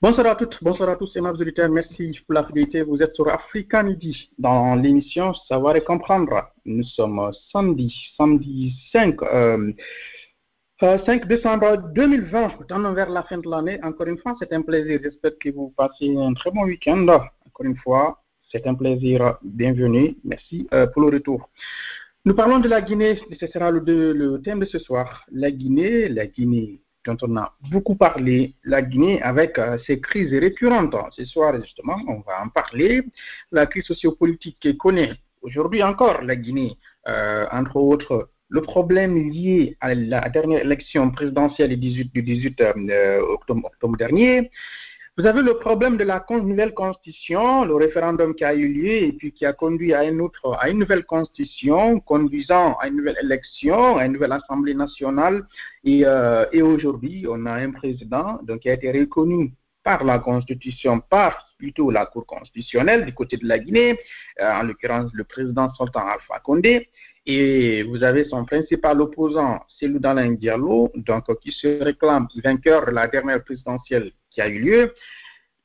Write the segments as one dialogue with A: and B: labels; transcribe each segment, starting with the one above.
A: Bonsoir à toutes, bonsoir à tous, et auditeurs. Merci pour la fidélité. Vous êtes sur Africa Midi dans l'émission Savoir et comprendre. Nous sommes samedi, samedi 5, euh, 5 décembre 2020, dans vers la fin de l'année. Encore une fois, c'est un plaisir. J'espère que vous passez un très bon week-end. Encore une fois, c'est un plaisir. Bienvenue. Merci euh, pour le retour. Nous parlons de la Guinée. Ce sera le, le thème de ce soir. La Guinée, la Guinée dont on a beaucoup parlé, la Guinée avec euh, ses crises récurrentes. Ce soir, justement, on va en parler. La crise sociopolitique que connaît aujourd'hui encore la Guinée, euh, entre autres, le problème lié à la dernière élection présidentielle du 18, du 18 euh, octobre, dernier, vous avez le problème de la nouvelle constitution, le référendum qui a eu lieu et puis qui a conduit à une, autre, à une nouvelle constitution, conduisant à une nouvelle élection, à une nouvelle assemblée nationale. Et, euh, et aujourd'hui, on a un président donc, qui a été reconnu par la constitution, par plutôt la Cour constitutionnelle du côté de la Guinée, euh, en l'occurrence le président Sultan Alpha Condé. Et vous avez son principal opposant, Selou Dalin Diallo, donc, qui se réclame vainqueur de la dernière présidentielle qui a eu lieu.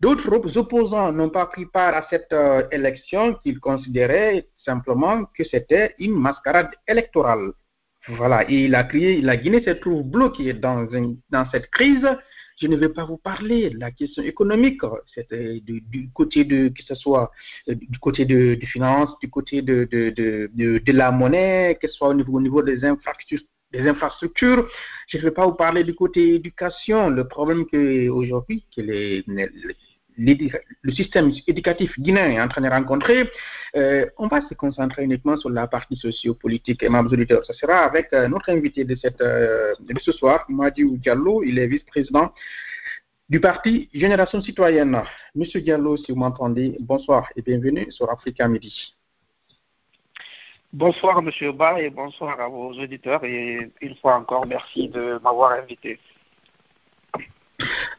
A: D'autres opposants n'ont pas pris part à cette euh, élection qu'ils considéraient simplement que c'était une mascarade électorale. Voilà, et la, la Guinée se trouve bloquée dans cette crise. Je ne vais pas vous parler de la question économique, c'était du, du, côté de, que ce soit euh, du côté de, finances, du côté de, de, de, de, la monnaie, que ce soit au niveau, au niveau des infrastructures, des infrastructures. Je ne vais pas vous parler du côté éducation, le problème que aujourd'hui que les, le système éducatif guinéen est en train de rencontrer. Euh, on va se concentrer uniquement sur la partie sociopolitique et auditeurs. Ce sera avec euh, notre invité euh, de ce soir, Madi Diallo. Il est vice-président du parti Génération Citoyenne. Monsieur Diallo, si vous m'entendez, bonsoir et bienvenue sur Africa Midi.
B: Bonsoir, Monsieur Ba, et bonsoir à vos auditeurs. Et une fois encore, merci de m'avoir invité.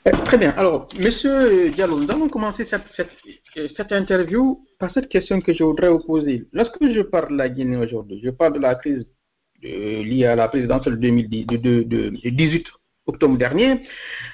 A: Euh, très bien. Alors, Monsieur Diallo, nous allons commencer cette, interview par cette question que je voudrais vous poser. Lorsque je parle de la Guinée aujourd'hui, je parle de la crise liée à la présidentielle de, de, de, 18 octobre dernier.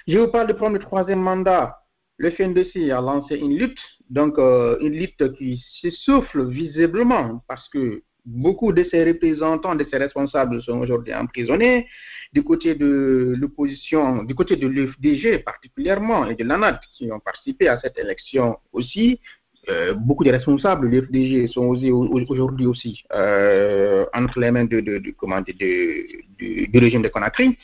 A: Je vous parle du premier troisième mandat. Le FNDC a lancé une lutte, donc euh, une lutte qui s'essouffle visiblement parce que beaucoup de ses représentants, de ses responsables sont aujourd'hui emprisonnés. Du côté de l'opposition, du côté de l'UFDG particulièrement et de l'ANAD qui ont participé à cette élection aussi, euh, beaucoup de responsables de l'UFDG sont aujourd'hui aussi euh, entre les mains de, de, du régime de Conakry.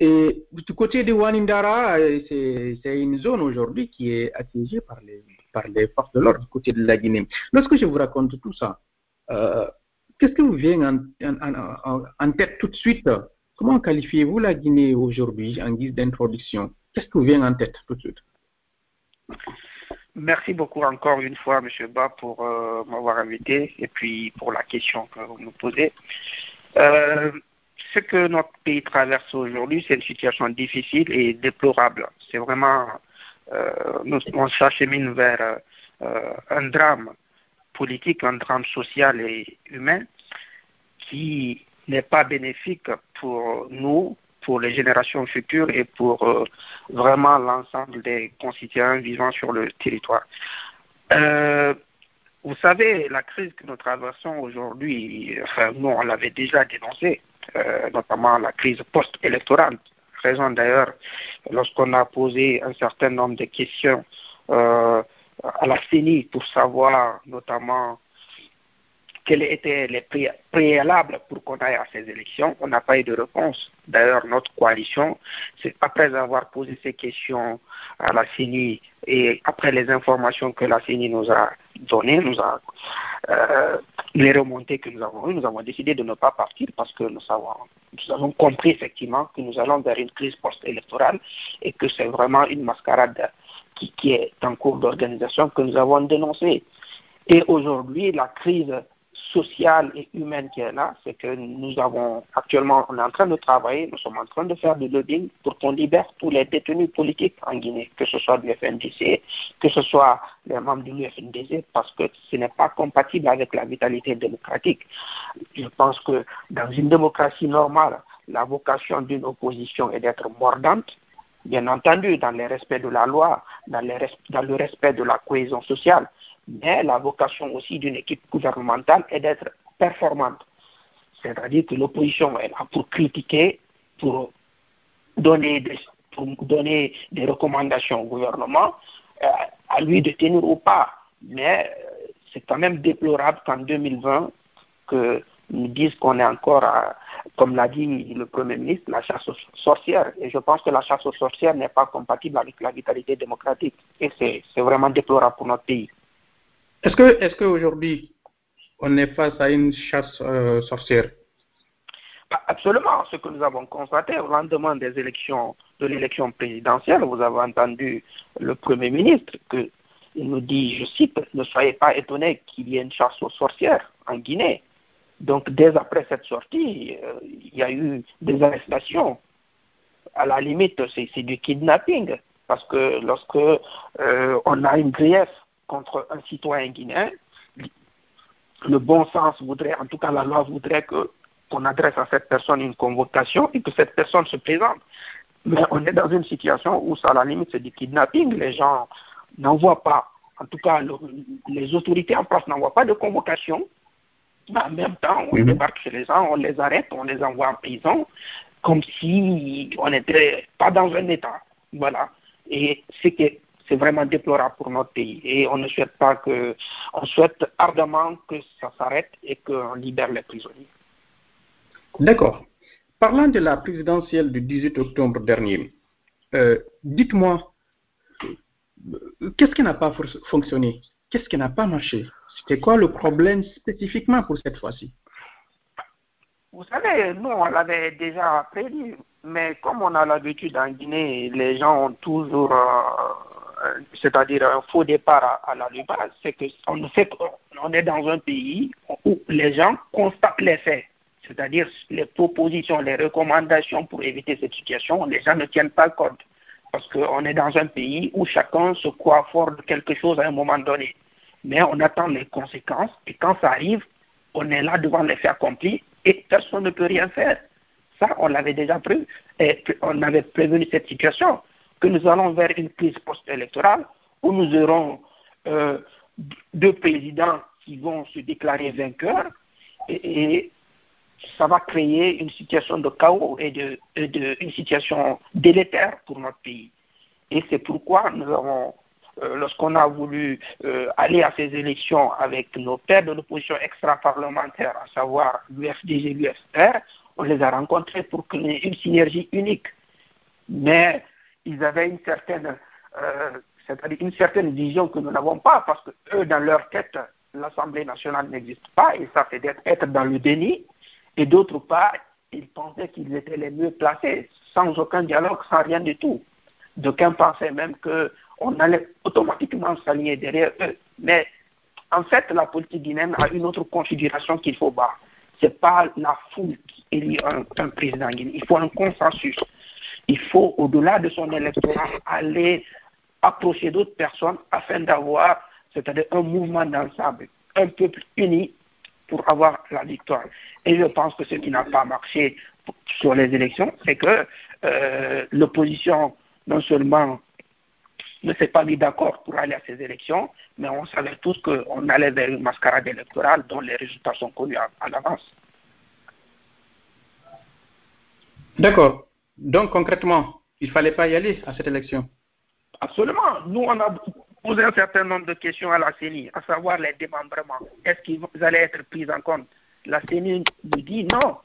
A: Et du côté de Wanindara, c'est une zone aujourd'hui qui est assiégée par les, par les forces de l'ordre du côté de la Guinée. Lorsque je vous raconte tout ça, euh, Qu'est-ce qui vous vient en, tête tout de suite? Comment qualifiez-vous la Guinée aujourd'hui en guise d'introduction? Qu'est-ce qui vous vient en tête tout de suite?
B: Merci beaucoup encore une fois, M. Ba, pour euh, m'avoir invité et puis pour la question que vous nous posez. Euh, ce que notre pays traverse aujourd'hui, c'est une situation difficile et déplorable. C'est vraiment, euh, on s'achemine vers euh, un drame politique, un drame social et humain qui n'est pas bénéfique pour nous, pour les générations futures et pour euh, vraiment l'ensemble des concitoyens vivant sur le territoire. Euh, vous savez, la crise que nous traversons aujourd'hui, enfin, nous, on l'avait déjà dénoncée, euh, notamment la crise post-électorale. Raison d'ailleurs, lorsqu'on a posé un certain nombre de questions à la CENI pour savoir notamment quels étaient les préalables pour qu'on aille à ces élections. On n'a pas eu de réponse. D'ailleurs, notre coalition, après avoir posé ces questions à la CENI et après les informations que la CENI nous a données, nous a euh, les remontées que nous avons eues, nous avons décidé de ne pas partir parce que nous avons, nous avons compris effectivement que nous allons vers une crise post-électorale et que c'est vraiment une mascarade qui, est en cours d'organisation que nous avons dénoncée. Et aujourd'hui, la crise sociale et humaine qui est là, c'est que nous avons actuellement, on est en train de travailler, nous sommes en train de faire du lobbying pour qu'on libère tous les détenus politiques en Guinée, que ce soit du FNDC, que ce soit les membres du FNDC, parce que ce n'est pas compatible avec la vitalité démocratique. Je pense que dans une démocratie normale, la vocation d'une opposition est d'être mordante, bien entendu, dans le respect de la loi, dans, le respect de la cohésion sociale. Mais la vocation aussi d'une équipe gouvernementale est d'être performante. C'est-à-dire que l'opposition est là pour critiquer, pour donner des, pour donner des recommandations au gouvernement, euh, à lui de tenir ou pas. Mais euh, c'est quand même déplorable qu'en 2020, que nous disent qu'on est encore, comme l'a dit le Premier ministre, la chasse aux sorcières. Et je pense que la chasse aux sorcières n'est pas compatible avec la vitalité démocratique. Et c'est vraiment déplorable pour notre pays.
A: Est-ce que, est-ce qu'aujourd'hui, on est face à une chasse euh, sorcière?
B: Bah, Absolument. Ce que nous avons constaté au lendemain des élections, de l'élection présidentielle, vous avez entendu le Premier ministre que il nous dit, je cite, ne soyez pas étonnés qu'il y ait une chasse aux sorcières en Guinée. Donc, dès après cette sortie, euh, il y a eu des arrestations. À la limite, c'est du kidnapping. Parce que lorsque euh, on a une grief contre un citoyen guinéen, le bon sens voudrait, en tout cas la loi voudrait qu'on adresse à cette personne une convocation et que cette personne se présente. Mais on est dans une situation où, ça, à la limite, c'est du kidnapping. Les gens n'envoient pas, en tout cas, les autorités en place n'envoient pas de convocation. Mais en même temps, on débarque chez les gens, on les arrête, on les envoie en prison, comme si on n'était pas dans un État. Voilà. Et c'est que c'est vraiment déplorable pour notre pays. Et on ne souhaite pas que, on souhaite ardemment que ça s'arrête et qu'on libère les prisonniers.
A: D'accord. Parlant de la présidentielle du 18 octobre dernier, euh, dites-moi, qu'est-ce qui n'a pas fonctionné? Qu'est-ce qui n'a pas marché? C'était quoi le problème spécifiquement pour cette fois-ci?
B: Vous savez, nous, on l'avait déjà prévu, mais comme on a l'habitude en Guinée, les gens ont toujours euh, c'est-à-dire un faux départ à, la base, c'est qu'on fait, on est dans un pays où les gens constatent les faits, c'est-à-dire les propositions, les recommandations pour éviter cette situation, les gens ne tiennent pas compte. Parce qu'on est dans un pays où chacun se croit fort de quelque chose à un moment donné. Mais on attend les conséquences et quand ça arrive, on est là devant les faits accomplis et personne ne peut rien faire. Ça, on l'avait déjà prévu. Et on avait prévenu cette situation que nous allons vers une crise post-électorale où nous aurons euh, deux présidents qui vont se déclarer vainqueurs et, ça va créer une situation de chaos et de, une situation délétère pour notre pays. Et c'est pourquoi nous avons, lorsqu'on a voulu euh, aller à ces élections avec nos pères de l'opposition extra-parlementaire, à savoir l'UFDG et l'UFR, on les a rencontrés pour créer une synergie unique. Mais ils avaient une certaine, euh, une certaine vision que nous n'avons pas, parce que eux, dans leur tête, l'Assemblée nationale n'existe pas, et ça fait être dans le déni, et d'autre part, ils pensaient qu'ils étaient les mieux placés, sans aucun dialogue, sans rien du tout. D'aucuns pensaient même qu'on allait automatiquement s'aligner derrière eux. Mais en fait, la politique guinéenne a une autre configuration qu'il faut voir. Ce n'est pas la foule qui élit un, un président guinéen. Il faut un consensus il faut, au-delà de son électorat, aller approcher d'autres personnes afin d'avoir, c'est-à-dire un mouvement d'ensemble, un peuple uni pour avoir la victoire. Et je pense que ce qui n'a pas marché sur les élections, c'est que euh, l'opposition, non seulement ne s'est pas mis d'accord pour aller à ces élections, mais on savait tous qu'on allait vers une mascarade électorale dont les résultats sont connus à l'avance.
A: D'accord. Donc concrètement, il ne fallait pas y aller à cette élection?
B: Absolument. Nous, on a posé un certain nombre de questions à la CENI, à savoir les démembrements. Est-ce qu'ils allaient être pris en compte? La CENI nous dit non.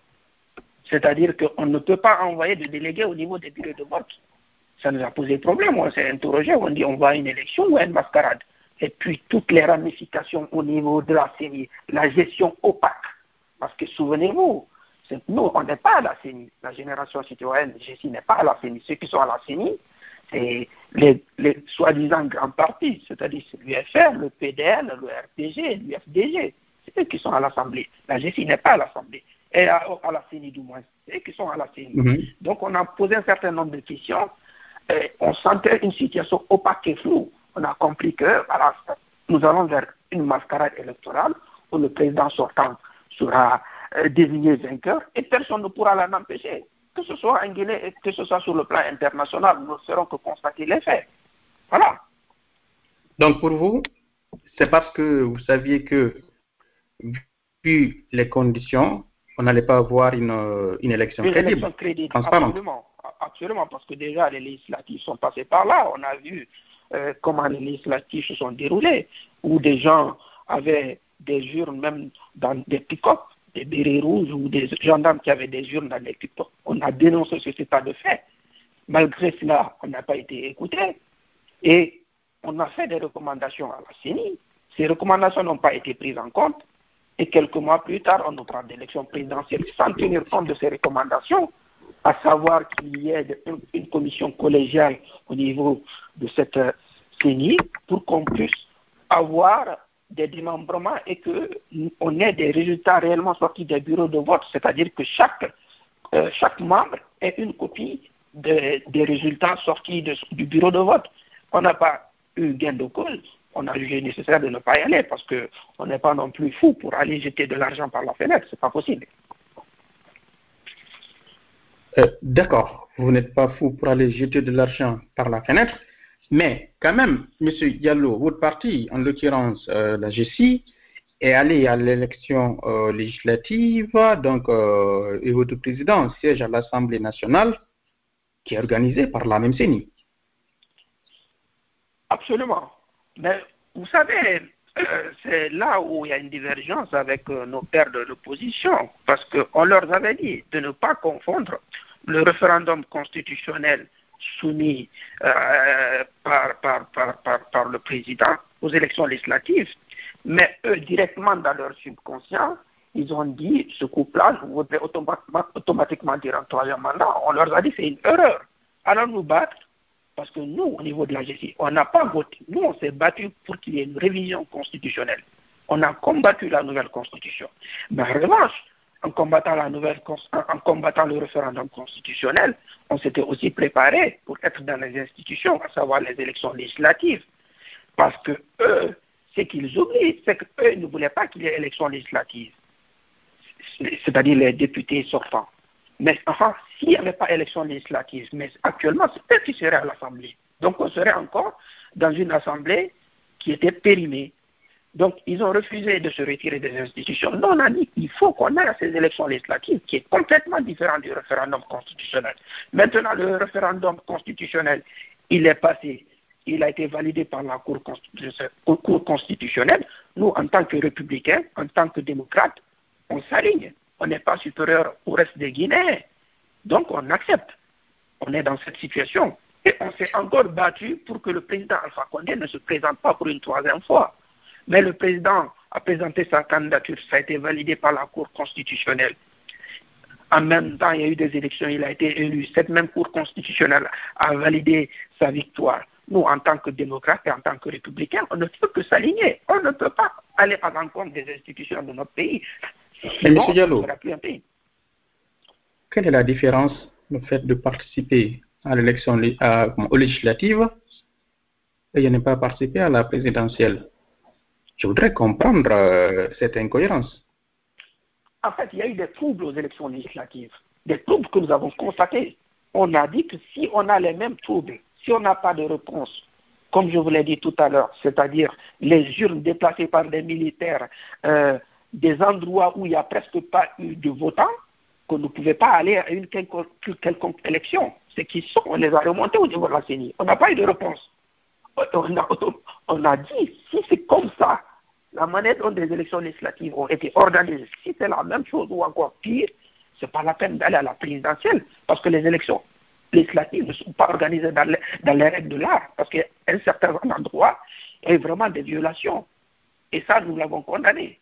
B: C'est-à-dire qu'on ne peut pas envoyer de délégués au niveau des bureaux de vote. Ça nous a posé problème. On s'est interrogé. On dit on va à une élection ou à une mascarade? Et puis toutes les ramifications au niveau de la CENI, la gestion opaque. Parce que souvenez-vous, nous, on n'est pas à la CENI. La génération citoyenne, GESI n'est pas à la CENI. Ceux qui sont à la CENI, c'est les, soi-disant grands partis, c'est-à-dire l'UFR, le PDL, le RPG, l'UFDG. C'est eux qui sont à l'Assemblée. La GESI n'est pas à l'Assemblée. Et à, la CENI du moins. C'est eux qui sont à la CENI. Mhm. Donc on a posé un certain nombre de questions. Et on sentait une situation opaque et floue. On a compris que voilà, nous allons vers une mascarade électorale où le président sortant sera euh, désigné vainqueur et personne ne pourra l'en empêcher. que ce soit en Guinée, que ce soit sur le plan international, nous ne ferons que constater les faits. Voilà.
A: Donc pour vous, c'est parce que vous saviez que, vu les conditions, on n'allait pas avoir une, une élection
B: Une
A: crédible,
B: élection crédible, absolument. Absolument, parce que déjà les législatives sont passées par là. On a vu euh, comment les législatives se sont déroulées, où des gens avaient des urnes même dans des pick-up, des bérets rouges ou des gendarmes qui avaient des urnes dans des pick-up. On a dénoncé ce état de fait. Malgré cela, on n'a pas été écouté. Et on a fait des recommandations à la CENI. Ces recommandations n'ont pas été prises en compte. Et quelques mois plus tard, on nous parle d'élections présidentielles sans tenir compte de ces recommandations, à savoir qu'il y ait une, commission collégiale au niveau de cette euh, CENI pour qu'on puisse avoir des démembrements et qu'on ait des résultats réellement sortis des bureaux de vote, c'est-à-dire que chaque, euh, chaque membre ait une copie de- des résultats sortis du bureau de vote. On n'a pas eu gain de cause, on a jugé nécessaire de ne pas y aller parce qu'on n'est pas non plus fou pour aller jeter de l'argent par la fenêtre, c'est pas possible.
A: Euh, D'accord, vous n'êtes pas fou pour aller jeter de l'argent par la fenêtre, mais quand même, Monsieur Diallo, votre parti, en l'occurrence euh, la GCI, est allé à l'élection euh, législative, donc et votre président siège à l'Assemblée nationale, qui est organisée par la même CENI.
B: Absolument. Mais vous savez, c'est là où il y a une divergence avec euh, nos pères de l'opposition, parce qu'on leur avait dit de ne pas confondre le référendum constitutionnel soumis euh, par, le président aux élections législatives, mais eux, directement dans leur subconscient, ils ont dit ce couple-là voudrait automatiquement, dire un troisième mandat. On leur a dit c'est une erreur. Alors nous battre parce que nous, au niveau de la GCI, on n'a pas voté. Nous, on s'est battu pour qu'il y ait une révision constitutionnelle. On a combattu la nouvelle constitution. Mais en revanche, en combattant, la nouvelle, en combattant le référendum constitutionnel, on s'était aussi préparé pour être dans les institutions, à savoir les élections législatives. Parce que eux, ce qu'ils oublient, c'est qu'eux ne voulaient pas qu'il y ait élections législatives, c'est-à-dire les députés sortants. Mais enfin, s'il n'y avait pas élection législative, mais actuellement, c'est eux qui seraient à l'Assemblée. Donc on serait encore dans une Assemblée qui était périmée. Donc ils ont refusé de se retirer des institutions. Nous, on a dit qu'il faut qu'on ait à ces élections législatives qui est complètement différent du référendum constitutionnel. Maintenant, le référendum constitutionnel, il est passé. Il a été validé par la Cour constitutionnelle. Nous, en tant que républicains, en tant que démocrates, on s'aligne on n'est pas supérieur au reste des Guinéens. Donc on accepte. On est dans cette situation. Et on s'est encore battu pour que le président Alpha Condé ne se présente pas pour une troisième fois. Mais le président a présenté sa candidature, ça a été validé par la Cour constitutionnelle. En même temps, il y a eu des élections, il a été élu. Cette même Cour constitutionnelle a validé sa victoire. Nous, en tant que démocrates et en tant que républicains, on ne peut que s'aligner. On ne peut pas aller à l'encontre des institutions de notre pays.
A: Mais M. Diallo, quelle est la différence le fait de participer à l'élection aux législatives et ne pas participer à la présidentielle? Je voudrais comprendre euh, cette incohérence.
B: En fait, il y a eu des troubles aux élections législatives, des troubles que nous avons constatés. On a dit que si on a les mêmes troubles, si on n'a pas de réponse, comme je vous l'ai dit tout à l'heure, c'est-à-dire les urnes déplacées par des militaires, euh, des endroits où il n'y a presque pas eu de votants, qu'on ne pouvait pas aller à une quelconque, quelconque élection. C'est qui sont, on les a remontés au niveau de la CENI. On n'a pas eu de réponse. On a, dit, si c'est comme ça, la manière dont les élections législatives ont été organisées, si c'est la même chose ou encore pire, c'est pas la peine d'aller à la présidentielle, parce que les élections législatives ne sont pas organisées dans les, dans les règles de l'art, parce qu'à un certain endroit, il y a vraiment des violations. Et ça, nous l'avons condamné.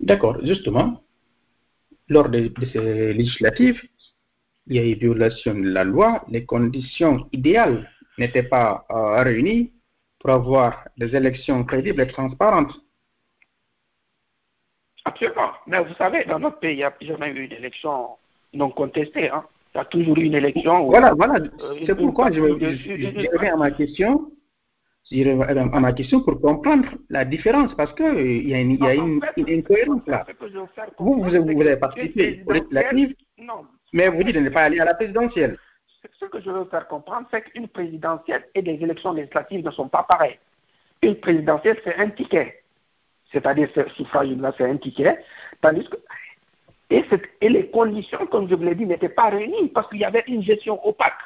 A: D'accord, justement, lors de, de, ces législatives, il y a eu violation de la loi, les conditions idéales n'étaient pas euh, réunies pour avoir des élections crédibles et transparentes.
B: Absolument. Mais vous savez, dans notre pays, il n'y a jamais eu d'élection non contestée. Hein. Il y a toujours eu une élection.
A: Où, voilà, voilà. Euh, C'est pourquoi je, je, je, je reviens à ma question. À ma question pour comprendre la différence, parce qu'il euh, y a une, y a une, incohérence là. Vous, vous, vous, avez participé législatives, mais vous dites de ne pas aller à la présidentielle.
B: Ce que je veux faire comprendre, c'est qu'une présidentielle et des élections législatives ne sont pas pareilles. Une présidentielle, c'est un ticket. C'est-à-dire, ce suffrage là, c'est un ticket. Tandis que, et, et les conditions, comme je vous l'ai dit, n'étaient pas réunies parce qu'il y avait une gestion opaque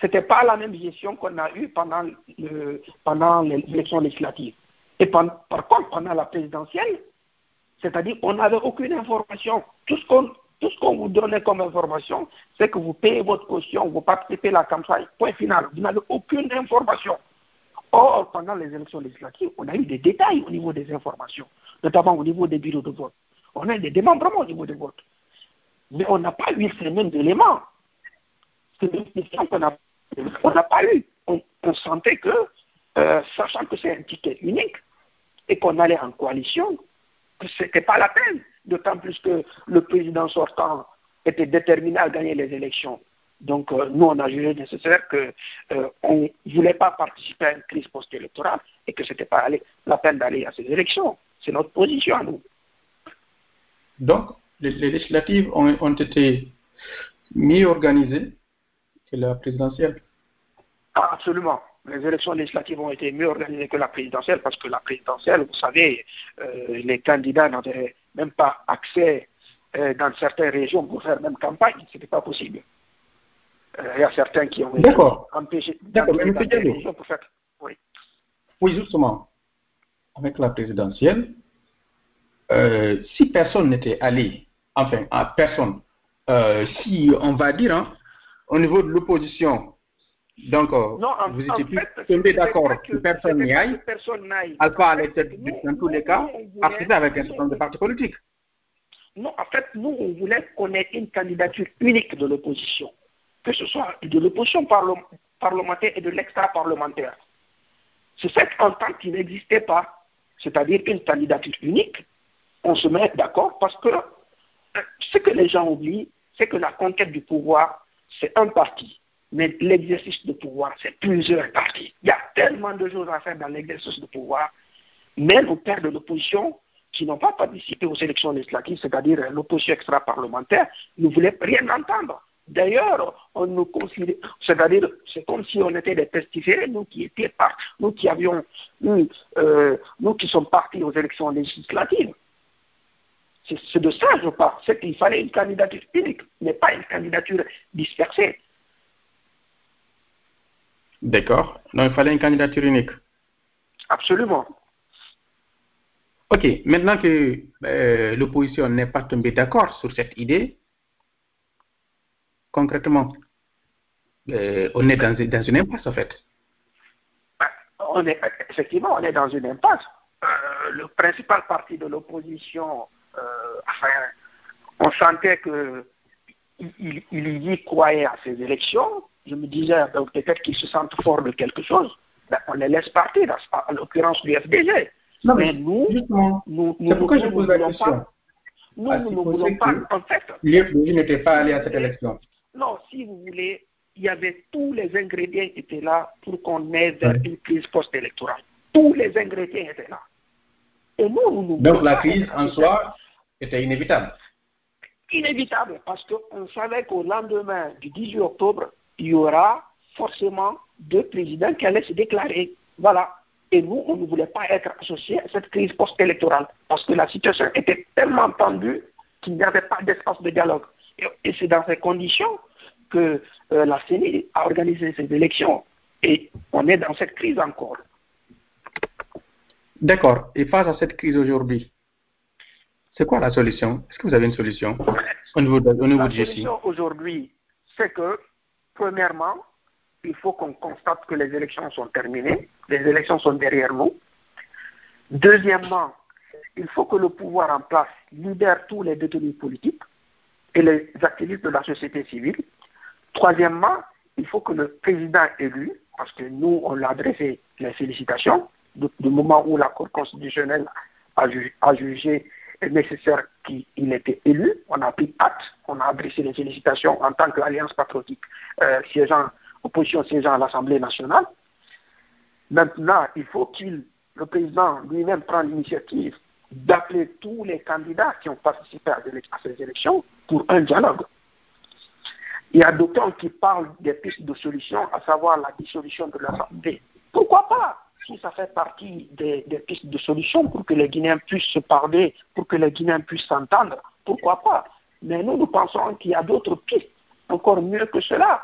B: ce n'était pas la même gestion qu'on a eue pendant, le, pendant l'élection législative. Et par, contre, pendant la présidentielle, c'est-à-dire qu'on n'avait aucune information. Tout ce qu'on tout ce qu'on vous donnait comme information, c'est que vous payez votre caution, vous participez à la campagne, point final. Vous n'avez aucune information. Or, pendant les élections législatives, on a eu des détails au niveau des informations, notamment au niveau des bureaux de vote. On a eu des démembrements au niveau des votes. Mais on n'a pas eu ces mêmes éléments c'est une question qu'on n'a pas eu. On, sentait que, euh, sachant que c'est un ticket unique et qu'on allait en coalition, que ce n'était pas la peine, d'autant plus que le président sortant était déterminé à gagner les élections. Donc, euh, nous, on a jugé nécessaire qu'on euh, ne voulait pas participer à une crise post-électorale et que ce n'était pas la peine d'aller à ces élections. C'est notre position à nous.
A: Donc, les, législatives ont, ont, été mieux organisées la présidentielle
B: ah, Absolument. Les élections législatives ont été mieux organisées que la présidentielle parce que la présidentielle, vous savez, euh, les candidats n'avaient même pas accès euh, dans certaines régions pour faire même campagne. Ce n'était pas possible. Euh, il y a certains qui ont été empêchés
A: D'accord, mais pour faire. Oui. oui, justement. Avec la présidentielle, si personne n'était allé, enfin, personne, si on va dire, hein, au niveau de l'opposition, donc euh, vous étiez tombé d'accord que personne n'y aille. Alpha allait être dans tous les cas participer avec un certain nombre de partis politiques.
B: Non, en fait, nous, on voulait qu'on ait une candidature unique de l'opposition, que ce soit de l'opposition parlementaire et de l'extra-parlementaire. C'est cette entente qui n'existait pas, c'est-à-dire une candidature unique. On se met d'accord parce que euh, ce que les gens oublient, c'est que la conquête du pouvoir, c'est un parti. Mais l'exercice de pouvoir, c'est plusieurs partis. Il y a tellement de choses à faire dans l'exercice de pouvoir. Même au pères de l'opposition, qui n'ont pas participé aux élections législatives, c'est-à-dire l'opposition extra-parlementaire, ne voulaient rien entendre. D'ailleurs, on nous considère, c'est-à-dire, c'est comme si on était des pestiférés, nous qui étions nous qui avions, euh, nous qui sommes partis aux élections législatives. C'est de ça je parle. C'est qu'il fallait une candidature unique, mais pas une candidature dispersée.
A: D'accord. Donc il fallait une candidature unique.
B: Absolument.
A: Ok. Maintenant que euh, l'opposition n'est pas tombée d'accord sur cette idée, concrètement, euh, on est dans, dans, une impasse en fait.
B: On est, effectivement, on est dans une impasse. Euh, le principal parti de l'opposition enfin, on sentait que il, y croyait à ces élections. Je me disais, ben, peut-être qu'ils se sentent forts de quelque chose. Ben, on les laisse partir, en l'occurrence du FDG.
A: Non, mais, nous, nous, nous, pourquoi je pose la question.
B: nous, nous ne voulons pas, en fait.
A: L'FDG n'était pas allé à cette élection.
B: Non, si vous voulez, il y avait tous les ingrédients qui étaient là pour qu'on ait une crise post-électorale. Tous les ingrédients étaient là.
A: Et nous, nous, Donc la crise en soi était inévitable.
B: Inévitable, parce qu'on savait qu'au lendemain du 18 octobre, il y aura forcément deux présidents qui allaient se déclarer. Voilà. Et nous, on ne voulait pas être associés à cette crise post-électorale, parce que la situation était tellement tendue qu'il n'y avait pas d'espace de dialogue. Et, c'est dans ces conditions que euh, la CENI a organisé ces élections. Et on est dans cette crise encore.
A: D'accord. Et face à cette crise aujourd'hui, c'est quoi la solution? Est-ce que vous avez une solution? Au niveau de, au niveau
B: La solution aujourd'hui, c'est que, premièrement, il faut qu'on constate que les élections sont terminées, les élections sont derrière nous. Deuxièmement, il faut que le pouvoir en place libère tous les détenus politiques et les activistes de la société civile. Troisièmement, il faut que le président élu, parce que nous, on l'a adressé les félicitations, du, moment où la Cour constitutionnelle a, jugé nécessaire qu'il était élu, on a pris acte, on a adressé les félicitations en tant qu'alliance patriotique euh, siégeant, opposition siégeant à l'Assemblée nationale. Maintenant, il faut qu'il, le président lui-même prenne l'initiative d'appeler tous les candidats qui ont participé à ces élections pour un dialogue. Il y a d'autres qui parlent des pistes de solutions, à savoir la dissolution de l'Assemblée. Pourquoi pas? Si ça fait partie des, pistes de solutions pour que les Guinéens puissent se parler, pour que les Guinéens puissent s'entendre, pourquoi pas Mais nous, nous pensons qu'il y a d'autres pistes encore mieux que cela,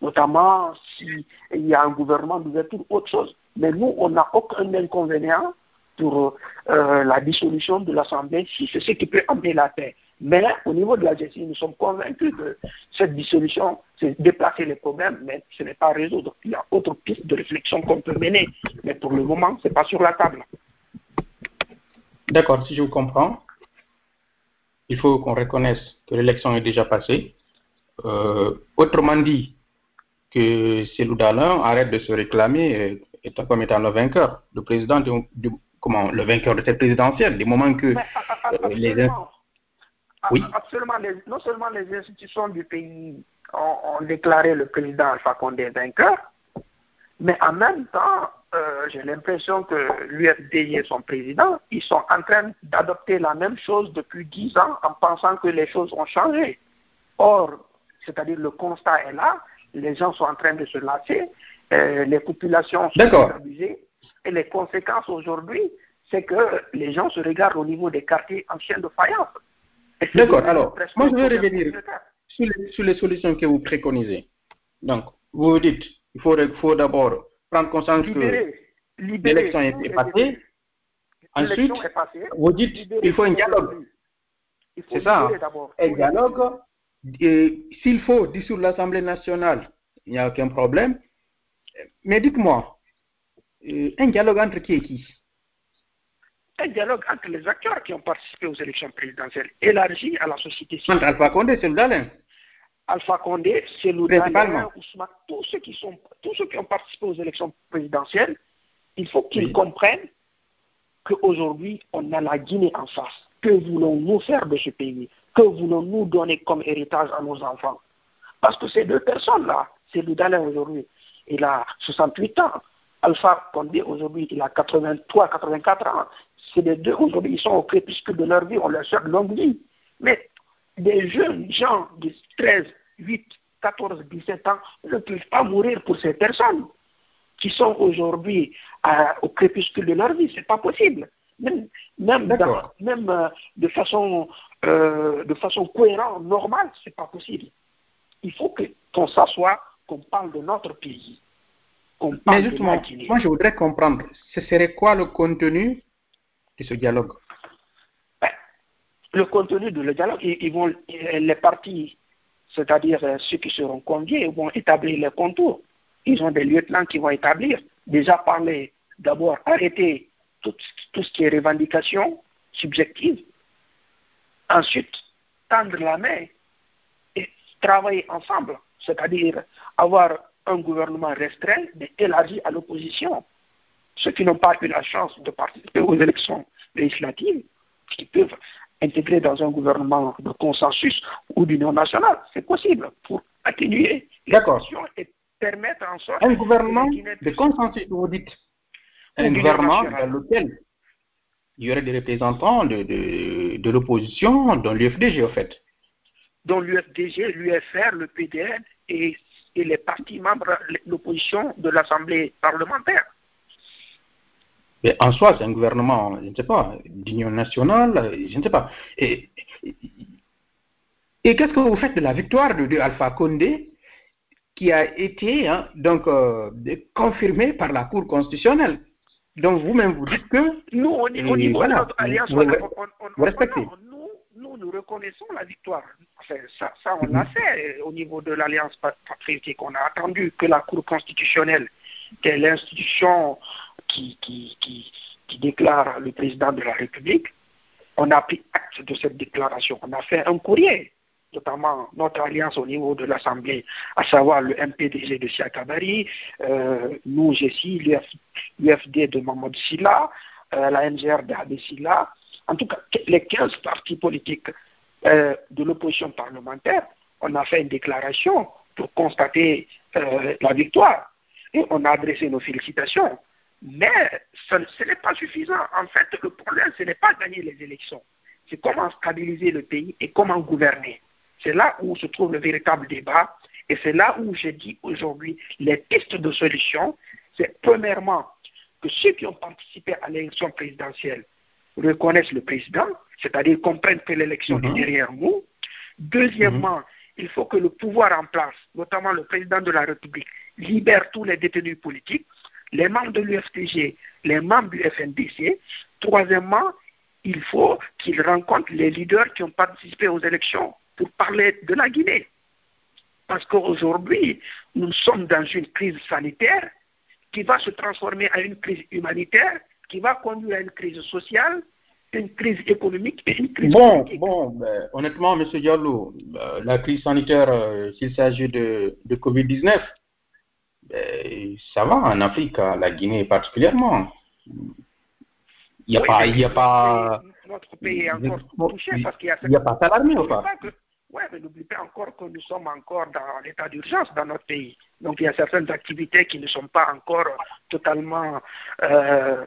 B: notamment s'il y a un gouvernement d'ouverture, autre chose. Mais nous, on n'a aucun inconvénient pour euh, la dissolution de l'Assemblée si c'est ce qui peut amener la paix. Mais au niveau de la gestion, nous sommes convaincus que cette dissolution, c'est déplacer les problèmes, mais ce n'est pas résoudre. Il y a autre piste de réflexion qu'on peut mener, mais pour le moment, ce n'est pas sur la table.
A: D'accord, si je vous comprends, il faut qu'on reconnaisse que l'élection est déjà passée. Euh, autrement dit, que Célou Dalin arrête de se réclamer étant comme étant le vainqueur, le président du, comment, le vainqueur de cette présidentielle, du moment que
B: euh, les oui. Absolument, non seulement les institutions du pays ont, déclaré le président Alpha Condé vainqueur, mais en même temps, euh, j'ai l'impression que l'UFD et son président, ils sont en train d'adopter la même chose depuis dix ans en pensant que les choses ont changé. Or, c'est-à-dire le constat est là, les gens sont en train de se lasser, euh, les populations sont abusées, et les conséquences aujourd'hui, c'est que les gens se regardent au niveau des quartiers anciens de faïence.
A: D'accord, alors, moi je vais revenir sur les, sur les, solutions que vous préconisez. Donc, vous vous dites, il faut, faut d'abord prendre conscience que l'élection est, passée. Ensuite, vous dites qu'il faut un dialogue. C'est ça, hein. un dialogue. S'il faut dissoudre l'Assemblée nationale, il n'y a aucun problème. Mais dites-moi, euh, un dialogue entre qui et qui?
B: Un dialogue entre les acteurs qui ont participé aux élections présidentielles, élargi à la société civile.
A: Alpha Condé, c'est Dalin.
B: Alpha Condé, c'est Ousmane, tous ceux qui sont, tous ceux qui ont participé aux élections présidentielles, il faut qu'ils comprennent qu'aujourd'hui, on a la Guinée en face. Que voulons-nous faire de ce pays? Que voulons-nous donner comme héritage à nos enfants? Parce que ces deux personnes-là, c'est Dalin aujourd'hui, il a 68 ans. Alpha Condé, aujourd'hui, il a 83, 84 ans. C'est les deux, aujourd'hui, ils sont au crépuscule de leur vie, on leur souhaite longue vie. Mais des jeunes gens de 13, 8, 14, 17 ans ne peuvent pas mourir pour ces personnes qui sont aujourd'hui au crépuscule de leur vie. Ce n'est pas possible. Même, même, même euh, de, façon, euh, de façon cohérente, normale, ce n'est pas possible. Il faut qu'on s'assoie, qu'on parle de notre pays.
A: Mais justement, moi je voudrais comprendre, ce serait quoi le contenu de ce dialogue
B: ben, Le contenu de le dialogue, les partis, c'est-à-dire euh, ceux qui seront conviés, vont établir les contours. Ils ont des lieutenants qui vont établir, déjà parler, d'abord arrêter tout, tout ce qui est revendication subjective, ensuite tendre la main et travailler ensemble, c'est-à-dire avoir un gouvernement restreint, mais élargi à l'opposition. Ceux qui n'ont pas eu la chance de participer aux élections législatives, qui peuvent intégrer dans un gouvernement de consensus ou d'union nationale, c'est possible pour atténuer les tensions et permettre en sorte...
A: Un gouvernement de consensus, vous dites Un gouvernement dans lequel il y aurait des représentants de, de, de l'opposition, dans l'UFDG en fait.
B: Dans l'UFDG, l'UFR, le PDN et et les partis membres de l'opposition de l'Assemblée parlementaire.
A: Mais en soi, c'est un gouvernement, je ne sais pas, d'union nationale, je ne sais pas. Et, et, qu'est-ce que vous faites de la victoire de, Alpha Condé qui a été hein, donc euh, confirmée par la Cour constitutionnelle? Donc vous-même vous dites que
B: nous, au, niveau de notre alliance, on, on, respectez nous, nous reconnaissons la victoire. ça, on l'a fait au niveau de l'Alliance patriotique. On a attendu que la Cour constitutionnelle, qui est l'institution qui, déclare le président de la République, on a pris acte de cette déclaration. On a fait un courrier, notamment notre alliance au niveau de l'Assemblée, à savoir le MPDG de Siakabari, euh, nous, GESI, l'UFD de Mahmoud Silla, euh, la NGR de Silla, en tout cas les 15 partis politiques euh, de l'opposition parlementaire, on a fait une déclaration pour constater euh, la victoire. Et on a adressé nos félicitations. Mais ce, n'est pas suffisant. En fait, le problème, ce n'est pas gagner les élections. C'est comment stabiliser le pays et comment gouverner. C'est là où se trouve le véritable débat. Et c'est là où j'ai dit aujourd'hui les pistes de solution. C'est premièrement que ceux qui ont participé à l'élection présidentielle reconnaissent le président, c'est-à-dire comprennent que l'élection est mhm. derrière nous. Deuxièmement, mhm. il faut que le pouvoir en place, notamment le président de la République, libère tous les détenus politiques, les membres de l'UFTG, les membres du FNDC. Troisièmement, il faut qu'il rencontre les leaders qui ont participé aux élections pour parler de la Guinée. Parce qu'aujourd'hui, nous sommes dans une crise sanitaire qui va se transformer en une crise humanitaire, qui va conduire à une crise sociale, une crise économique et une crise
A: bon, politique. Bon, ben, honnêtement, M. Diallo, euh, la crise sanitaire, euh, s'il s'agit de, de Covid-19, ben, ça va en Afrique, la Guinée particulièrement. Il n'y a pas. Il y a pas
B: notre pays est encore touché parce qu'il y a.
A: Il n'y a pas d'alarmie ou pas
B: Oui, mais n'oubliez pas encore que nous sommes encore dans l'état d'urgence dans notre pays. Donc il y a certaines activités qui ne sont pas encore totalement. Euh,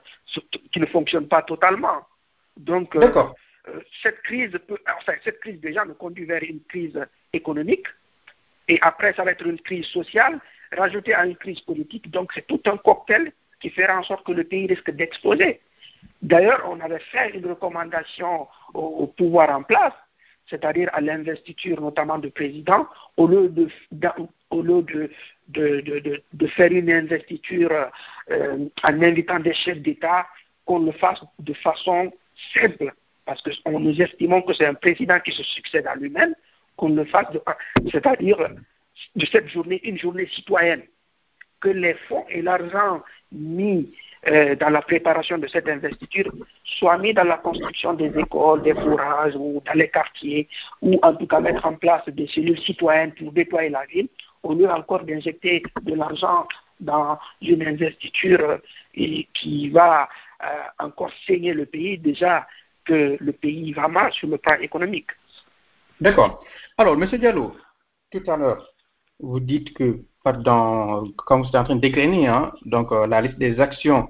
B: qui ne fonctionnent pas totalement. Donc. Euh, euh, cette crise peut, enfin, cette crise déjà nous conduit vers une crise économique, et après ça va être une crise sociale, rajouter à une crise politique. Donc c'est tout un cocktail qui fera en sorte que le pays risque d'exploser. D'ailleurs, on avait fait une recommandation au, pouvoir en place, c'est-à-dire à, l'investiture notamment du président, au lieu de, au lieu de, faire une investiture euh, en invitant des chefs d'État, qu'on le fasse de façon simple, parce que nous estimons que c'est un président qui se succède à lui-même, qu'on le fasse, c'est-à-dire de cette journée une journée citoyenne, que les fonds et l'argent mis euh, dans la préparation de cette investiture soient mis dans la construction des écoles, des fourrages ou dans les quartiers, ou en tout cas mettre en place des cellules citoyennes pour déployer la ville, au lieu encore d'injecter de l'argent dans une investiture euh, qui va euh, encore saigner le pays, déjà que le pays va mal sur le plan économique.
A: D'accord. Alors, M. Diallo, tout à l'heure, vous dites que dans, quand vous êtes en train de hein, donc euh, la liste des actions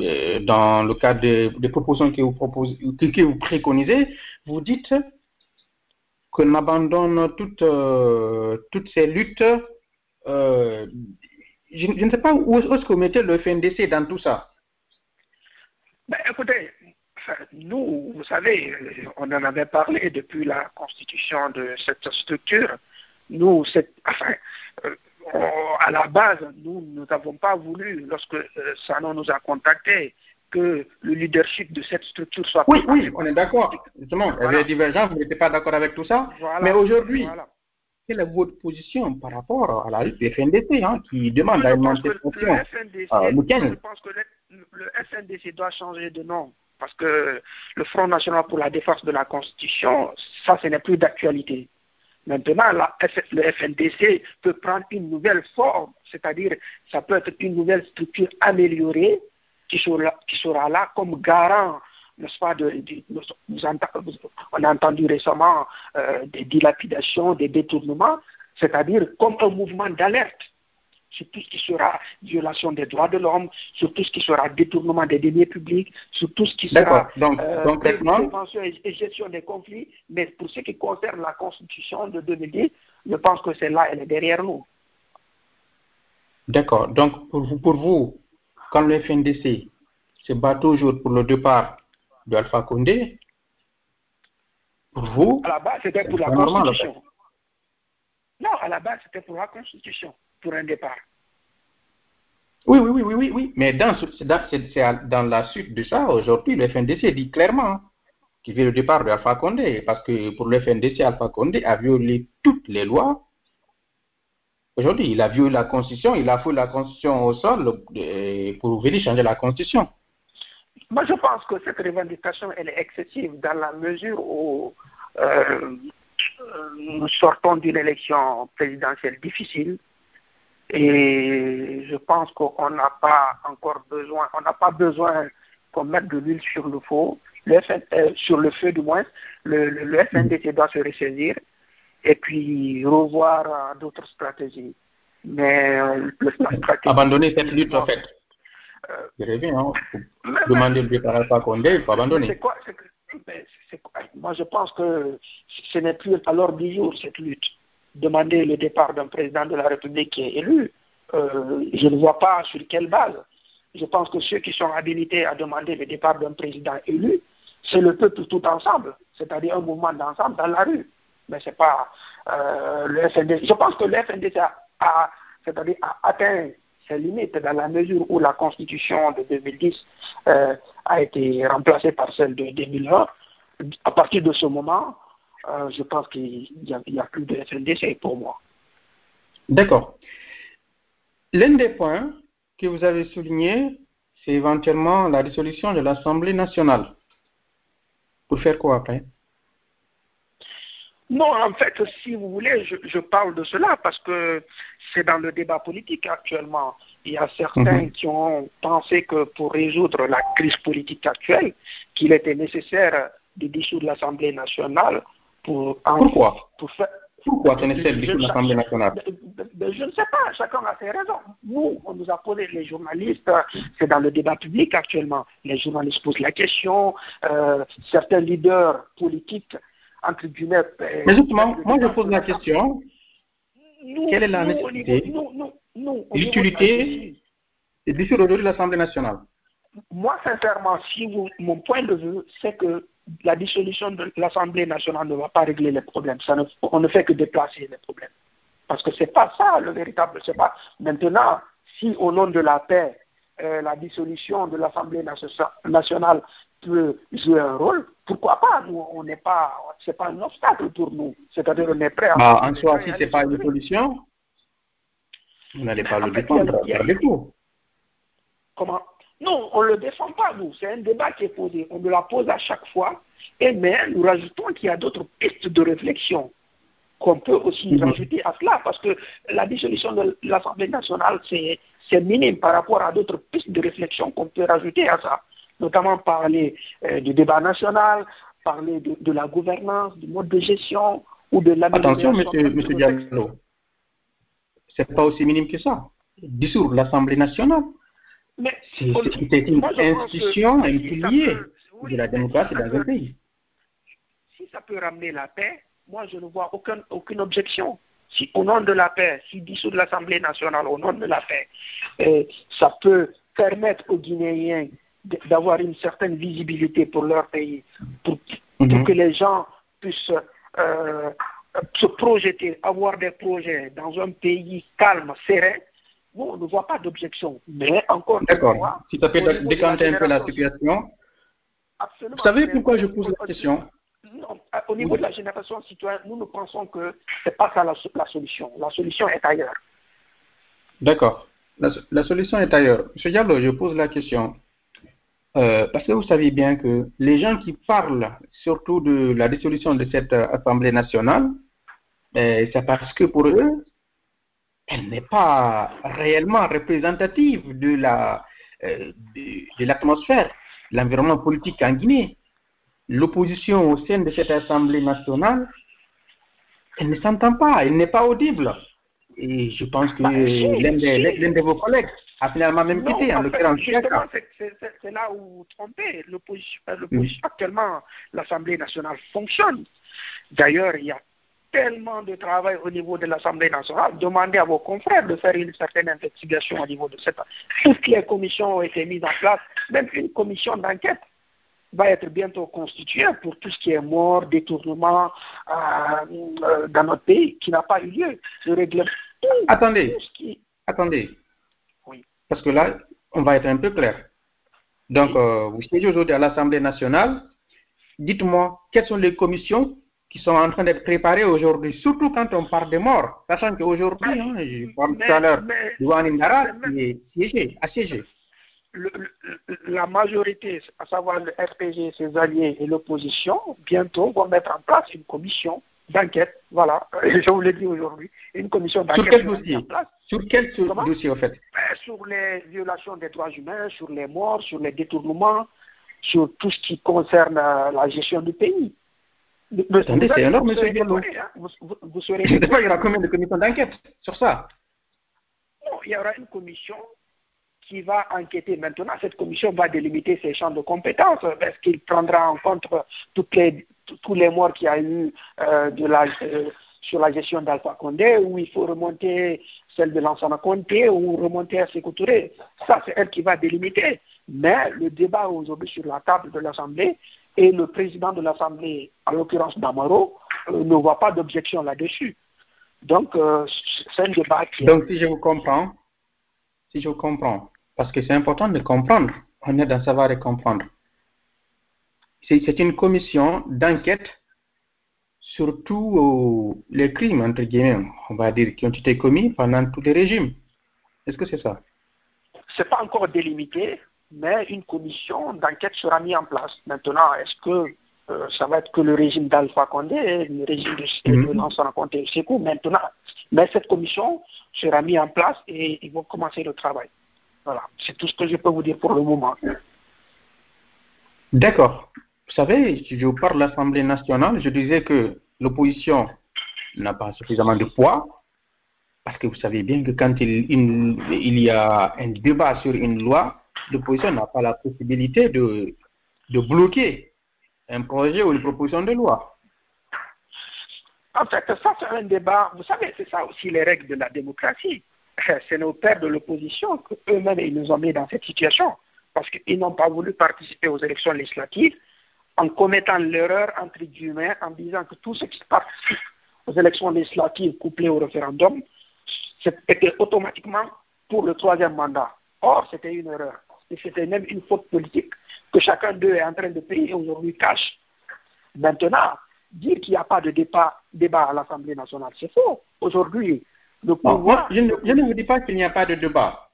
A: euh, dans le cadre des, propositions que vous, préconisez, vous dites qu'on abandonne toutes, euh, ces luttes. je, ne sais pas où, est-ce que vous mettez le FNDC dans tout ça.
B: Ben, écoutez, nous, vous savez, on en avait parlé depuis la constitution de cette structure nous, enfin, euh, à la base, nous n'avons pas voulu, lorsque euh, Sanon nous a contactés, que le leadership de cette structure soit
A: Oui, oui, on est d'accord. Justement, il y avait des divergences, vous n'étiez pas d'accord avec tout ça. Mais aujourd'hui, quelle est votre position par rapport à la FNDC hein, qui demande à une manifestation
B: euh, Je pense que le, le FNDC doit changer de nom parce que le Front National pour la défense de la Constitution, ça, ce n'est plus d'actualité. Maintenant, le FNDC peut prendre une nouvelle forme, c'est-à-dire ça peut être une nouvelle structure améliorée qui sera, là comme garant, n'est-ce pas, de, on a entendu récemment euh, des dilapidations, des détournements, c'est-à-dire comme un mouvement d'alerte sur tout ce qui sera violation des droits de l'homme, sur tout ce qui sera détournement des deniers publics, sur tout ce qui sera
A: donc, euh,
B: prévention et, gestion des conflits. Mais pour ce qui concerne la Constitution de 2010, je pense que celle-là, elle est derrière nous.
A: D'accord. Donc, pour vous, pour vous, quand le FNDC se bat toujours pour le départ de Alpha Condé, pour vous,
B: à la base, c'était pour la Constitution. Non, à la base, c'était pour la Constitution pour un départ.
A: Oui, oui, oui, oui, oui, Mais dans, dans, dans la suite de ça, aujourd'hui, le FNDC dit clairement qu'il veut le départ de Alpha Condé, parce que pour le FNDC, Alpha Condé a violé toutes les lois. Aujourd'hui, il a violé la Constitution, il a fouillé la Constitution au sol pour venir changer la Constitution.
B: Moi, je pense que cette revendication, elle est excessive dans la mesure où euh, nous sortons d'une élection présidentielle difficile, et je pense qu'on n'a pas encore besoin, on n'a pas besoin qu'on mette de l'huile sur le feu, le euh, sur le feu du moins. Le, le, FNDC doit se ressaisir et puis revoir euh, d'autres stratégies. Mais euh,
A: Abandonner cette lutte en fait. Euh, hein. Demander le départ à Condé, il faut abandonner.
B: C'est quoi, Moi, je pense que ce n'est plus à l'ordre du jour, cette lutte. Demander le départ d'un président de la République qui est élu, euh, je ne vois pas sur quelle base. Je pense que ceux qui sont habilités à demander le départ d'un président élu, c'est le peuple tout ensemble, c'est-à-dire un mouvement d'ensemble dans la rue. Mais ce n'est pas euh, le FND. Je pense que le FND a, a, a atteint ses limites dans la mesure où la constitution de 2010 euh, a été remplacée par celle de 2001. À partir de ce moment, euh, je pense qu'il n'y a, plus de FNDC pour moi.
A: D'accord. L'un des points que vous avez souligné, c'est éventuellement la résolution de l'Assemblée nationale. Pour faire quoi après?
B: Non, en fait, si vous voulez, je, parle de cela parce que c'est dans le débat politique actuellement. Il y a certains mhm. qui ont pensé que pour résoudre la crise politique actuelle, qu'il était nécessaire de dissoudre l'Assemblée nationale pour...
A: Pourquoi?
B: pour faire,
A: pourquoi nécessaire de dissoudre l'Assemblée nationale?
B: Je ne sais pas, chacun a ses raisons. Nous, on nous a posé, les journalistes, c'est dans le débat public actuellement. Les journalistes posent la question, euh, certains leaders politiques
A: mais justement, moi je pose la question quelle est la nécessité, l'utilité de l'Assemblée nationale?
B: Moi, sincèrement, si mon point de vue, c'est que la dissolution de l'Assemblée nationale ne va pas régler les problèmes. Ça on ne fait que déplacer les problèmes. Parce que ce n'est pas ça le véritable. C'est pas maintenant, si au nom de la paix, euh, la dissolution de l'Assemblée nationale peut jouer un rôle, pourquoi pas? Nous, on n'est pas, c'est pas un obstacle pour nous. C'est-à-dire, on est prêt à.
A: Bah, en soi, si c'est pas une solution, vous n'allez pas le défendre.
B: Comment? Non, on ne le défend pas, nous. C'est un débat qui est posé. On nous la pose à chaque fois. Et mais nous rajoutons qu'il y a d'autres pistes de réflexion qu'on peut aussi rajouter à cela, parce que la dissolution de l'Assemblée nationale, c'est minime par rapport à d'autres pistes de réflexion qu'on peut rajouter à ça notamment parler euh, du débat national, parler de, la gouvernance, du mode de gestion ou de la
A: Attention, monsieur, monsieur Diallo, c'est pas aussi minime que ça. Dissoudre l'Assemblée nationale. C'est une institution, un pilier de la démocratie dans un pays.
B: Si ça peut ramener la paix, moi je ne vois aucun, aucune objection. Si au nom de la paix, si dissoudre l'Assemblée nationale au nom de la paix, euh, ça peut permettre aux Guinéens d'avoir une certaine visibilité pour leur pays, pour, mhm. que les gens puissent euh, se projeter, avoir des projets dans un pays calme, serein, on ne voit pas d'objection. Mais encore
A: une fois... Si ça peut décanter un peu la situation... Vous savez pourquoi je pose la question
B: non, au niveau de la génération citoyenne, nous, nous pensons que ce n'est pas ça la, solution. La solution est ailleurs.
A: D'accord. La, la, solution est ailleurs. Monsieur Diallo, je pose la question. Euh, parce que vous savez bien que les gens qui parlent surtout de la dissolution de cette euh, Assemblée nationale, euh, c'est parce que pour eux, elle n'est pas réellement représentative de la de, l'atmosphère, de l'environnement politique en Guinée. L'opposition au sein de cette Assemblée nationale, elle ne s'entend pas, elle n'est pas audible. Et je pense que bah, l'un de, vos collègues a finalement même quitté, en, l'occurrence.
B: C'est là où vous trompez. L'opposition, actuellement, l'Assemblée nationale fonctionne. D'ailleurs, il y a tellement de travail au niveau de l'Assemblée nationale. Demandez à vos confrères de faire une certaine investigation au niveau de cette. Toutes les commissions ont été mises en place, même une commission d'enquête va être bientôt constituée pour tout ce qui est mort, détournement euh, euh, dans notre pays qui n'a pas eu lieu. Le règlement
A: Attendez, attendez. Oui. Parce que là, on va être un peu clair. Donc, euh, vous siégez aujourd'hui à l'Assemblée nationale. Dites-moi, quelles sont les commissions qui sont en train d'être préparées aujourd'hui, surtout quand on parle de morts, sachant qu'aujourd'hui, hein, je parle tout à l'heure, Douane Indara est siégé, assiégé.
B: la majorité, à savoir le RPG, ses alliés et l'opposition, bientôt vont mettre en place une commission d'enquête, voilà, je vous l'ai dit aujourd'hui, une commission d'enquête.
A: Sur quel dossier Sur quel dossier, en fait
B: ben, Sur les violations des droits humains, sur les morts, sur les détournements, sur tout ce qui concerne euh, la gestion du pays.
A: Attendez, c'est énorme, monsieur Diallo. Hein, vous, vous, vous serez... Je ne sais pas, il y aura combien de commissions d'enquête sur ça?
B: Non, il y aura une commission qui va enquêter maintenant. Cette commission va délimiter ses champs de compétences. Est-ce qu'il prendra en compte toutes les, tous les morts qu'il y a eu euh, de la, euh, sur la gestion d'Alpha Condé, ou il faut remonter celle de l'ancien Condé, ou remonter à Sékou Ça, c'est elle qui va délimiter. Mais le débat aujourd'hui sur la table de l'Assemblée, et le président de l'Assemblée, en l'occurrence Damaro, euh, ne voit pas d'objection là-dessus. Donc, c'est un débat qui...
A: Donc, si je vous comprends, si je vous comprends, parce que c'est important de comprendre. On est dans savoir et comprendre. C'est une commission d'enquête sur tous les crimes, entre guillemets, on va dire, qui ont été commis pendant tous les régimes. Est-ce que c'est ça?
B: Ce n'est pas encore délimité, mais une commission d'enquête sera mise en place. Maintenant, est-ce que euh, ça va être que le régime d'Alpha Condé, le régime de, mm -hmm. l'ancien Condé Sekou maintenant. Mais cette commission sera mise en place et ils vont commencer le travail. Voilà, c'est tout ce que je peux vous dire pour le moment.
A: D'accord. Vous savez, si je vous parle de l'Assemblée nationale, je disais que l'opposition n'a pas suffisamment de poids, parce que vous savez bien que quand il, il, y a un débat sur une loi, l'opposition n'a pas la possibilité de, de bloquer un projet ou une proposition de loi.
B: En fait, ça c'est un débat, vous savez, c'est ça aussi les règles de la démocratie. c'est nos pères de l'opposition qu'eux-mêmes ils nous ont mis dans cette situation parce qu'ils n'ont pas voulu participer aux élections législatives en commettant l'erreur, entre guillemets, en disant que tout ce qui participe aux élections législatives couplées au référendum, c'était automatiquement pour le troisième mandat. Or, c'était une erreur. Et c'était même une faute politique que chacun d'eux est en train de payer aujourd'hui cash. Maintenant, dire qu'il n'y a pas de débat, débat à l'Assemblée nationale, c'est faux. Aujourd'hui,
A: je, ne, vous dis pas qu'il n'y a pas de débat.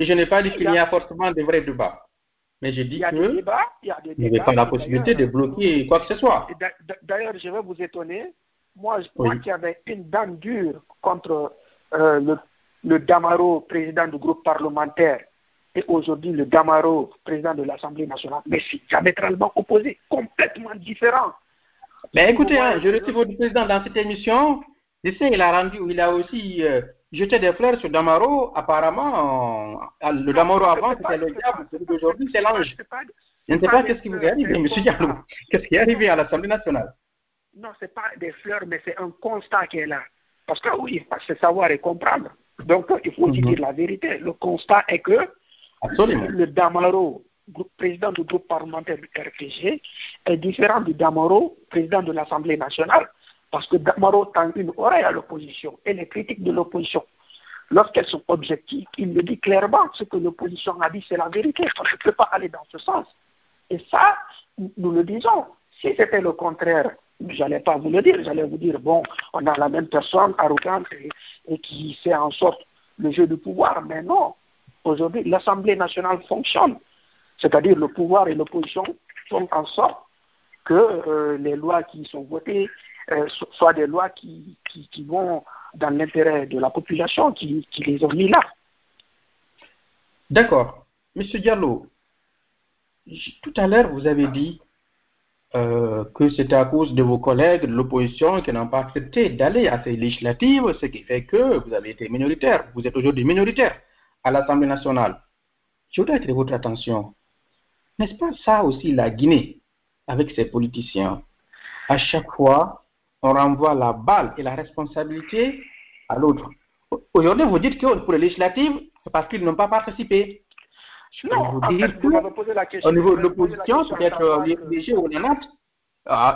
A: Et je n'ai pas dit qu'il y a forcément de vrais débats. Mais je dis que il n'y avait pas la possibilité de bloquer quoi que ce soit.
B: D'ailleurs, je vais vous étonner. Moi, moi qui avais une dame dure contre euh, le, le Damaro, président du groupe parlementaire, et aujourd'hui le Damaro, président de l'Assemblée nationale, mais c'est diamétralement opposé, complètement différent.
A: Mais écoutez, hein, je retrouve votre président dans cette émission. Je sais, il a rendu, il a aussi euh, jeté des fleurs sur Damaro. Apparemment, euh, le Damaro avant, c'était le diable, celui d'aujourd'hui, c'est l'ange. Je ne sais pas qu'est-ce qui vous est arrivé, M. Diallo. Qu'est-ce qui est arrivé à l'Assemblée nationale?
B: Non, ce n'est pas des fleurs, mais c'est un constat qui est là. Parce que oui, c'est savoir et comprendre. Donc, il faut mhm. dire la vérité. Le constat est que le Damaro, président du groupe parlementaire du RPG, est différent du Damaro, président de l'Assemblée nationale. Parce que Damaro tend une oreille à l'opposition et les critiques de l'opposition. Lorsqu'elles sont objectives, il le dit clairement. Ce que l'opposition a dit, c'est la vérité. On ne peut pas aller dans ce sens. Et ça, nous le disons. Si c'était le contraire, je n'allais pas vous le dire. J'allais vous dire, bon, on a la même personne arrogante et, qui fait en sorte le jeu du pouvoir. Mais non. Aujourd'hui, l'Assemblée nationale fonctionne. C'est-à-dire le pouvoir et l'opposition font en sorte que euh, les lois qui sont votées euh, soient des lois qui, vont dans l'intérêt de la population qui, qui, les ont mis là.
A: D'accord. Monsieur Diallo, tout à l'heure, vous avez dit euh, que c'était à cause de vos collègues de l'opposition qui n'ont pas accepté d'aller à ces législatives, ce qui fait que vous avez été minoritaire. Vous êtes aujourd'hui minoritaire à l'Assemblée nationale. Je voudrais attirer votre attention. N'est-ce pas ça aussi la Guinée avec ses politiciens? À chaque fois, on renvoie la balle et la responsabilité à l'autre. Aujourd'hui, vous dites que pour les législatives, c'est parce qu'ils n'ont pas participé.
B: Non, vous dire
A: la question, au niveau de l'opposition, peut-être léger ou honnête,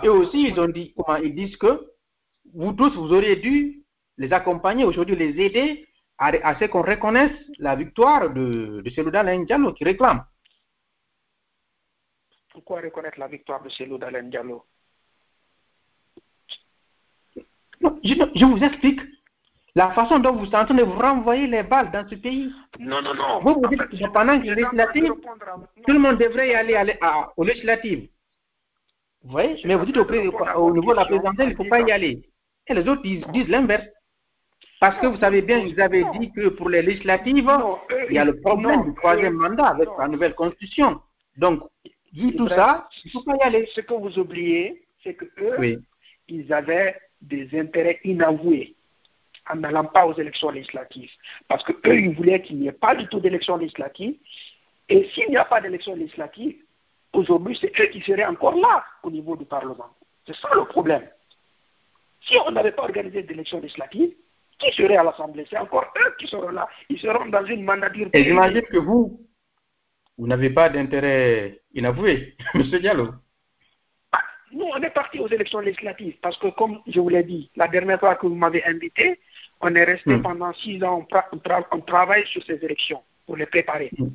A: eux aussi, ils ont dit, comment ils disent que vous tous, vous auriez dû les accompagner, aujourd'hui les aider à, ce qu'on reconnaisse la victoire de, de Selouda Diallo qui réclame.
B: Pourquoi reconnaître la victoire de Selouda Diallo?
A: Je, vous explique la façon dont vous êtes en train de vous renvoyer les balles dans ce pays.
B: Non, non, non.
A: Vous vous dites que pendant les législatives, tout le monde devrait y aller, aller à, aux législatives. Vous voyez Mais vous dites au, au niveau de la présidentielle, il ne faut pas y aller. Et les autres disent l'inverse. Parce que vous savez bien, ils avaient dit que pour les législatives, il y a le problème du troisième mandat avec la nouvelle constitution. Donc, dit tout ça, il ne faut pas y aller.
B: Ce que vous oubliez, c'est que eux, ils avaient des intérêts inavoués. en n'allant pas aux élections législatives. Parce qu'eux, ils voulaient qu'il n'y ait pas du tout d'élections législatives. Et s'il n'y a pas d'élections législatives, aujourd'hui, c'est eux qui seraient encore là au niveau du Parlement. C'est ça le problème. Si on n'avait pas organisé d'élections législatives, qui serait à l'Assemblée? C'est encore eux qui seront là. Ils seront dans une mandature.
A: Et j'imagine que vous, vous n'avez pas d'intérêt inavoué, M. Diallo.
B: Ah, nous, on est parti aux élections législatives parce que, comme je vous l'ai dit, la dernière fois que vous m'avez invité, on est resté hmm. pendant six ans, on, travaille sur ces élections pour les préparer. Hmm.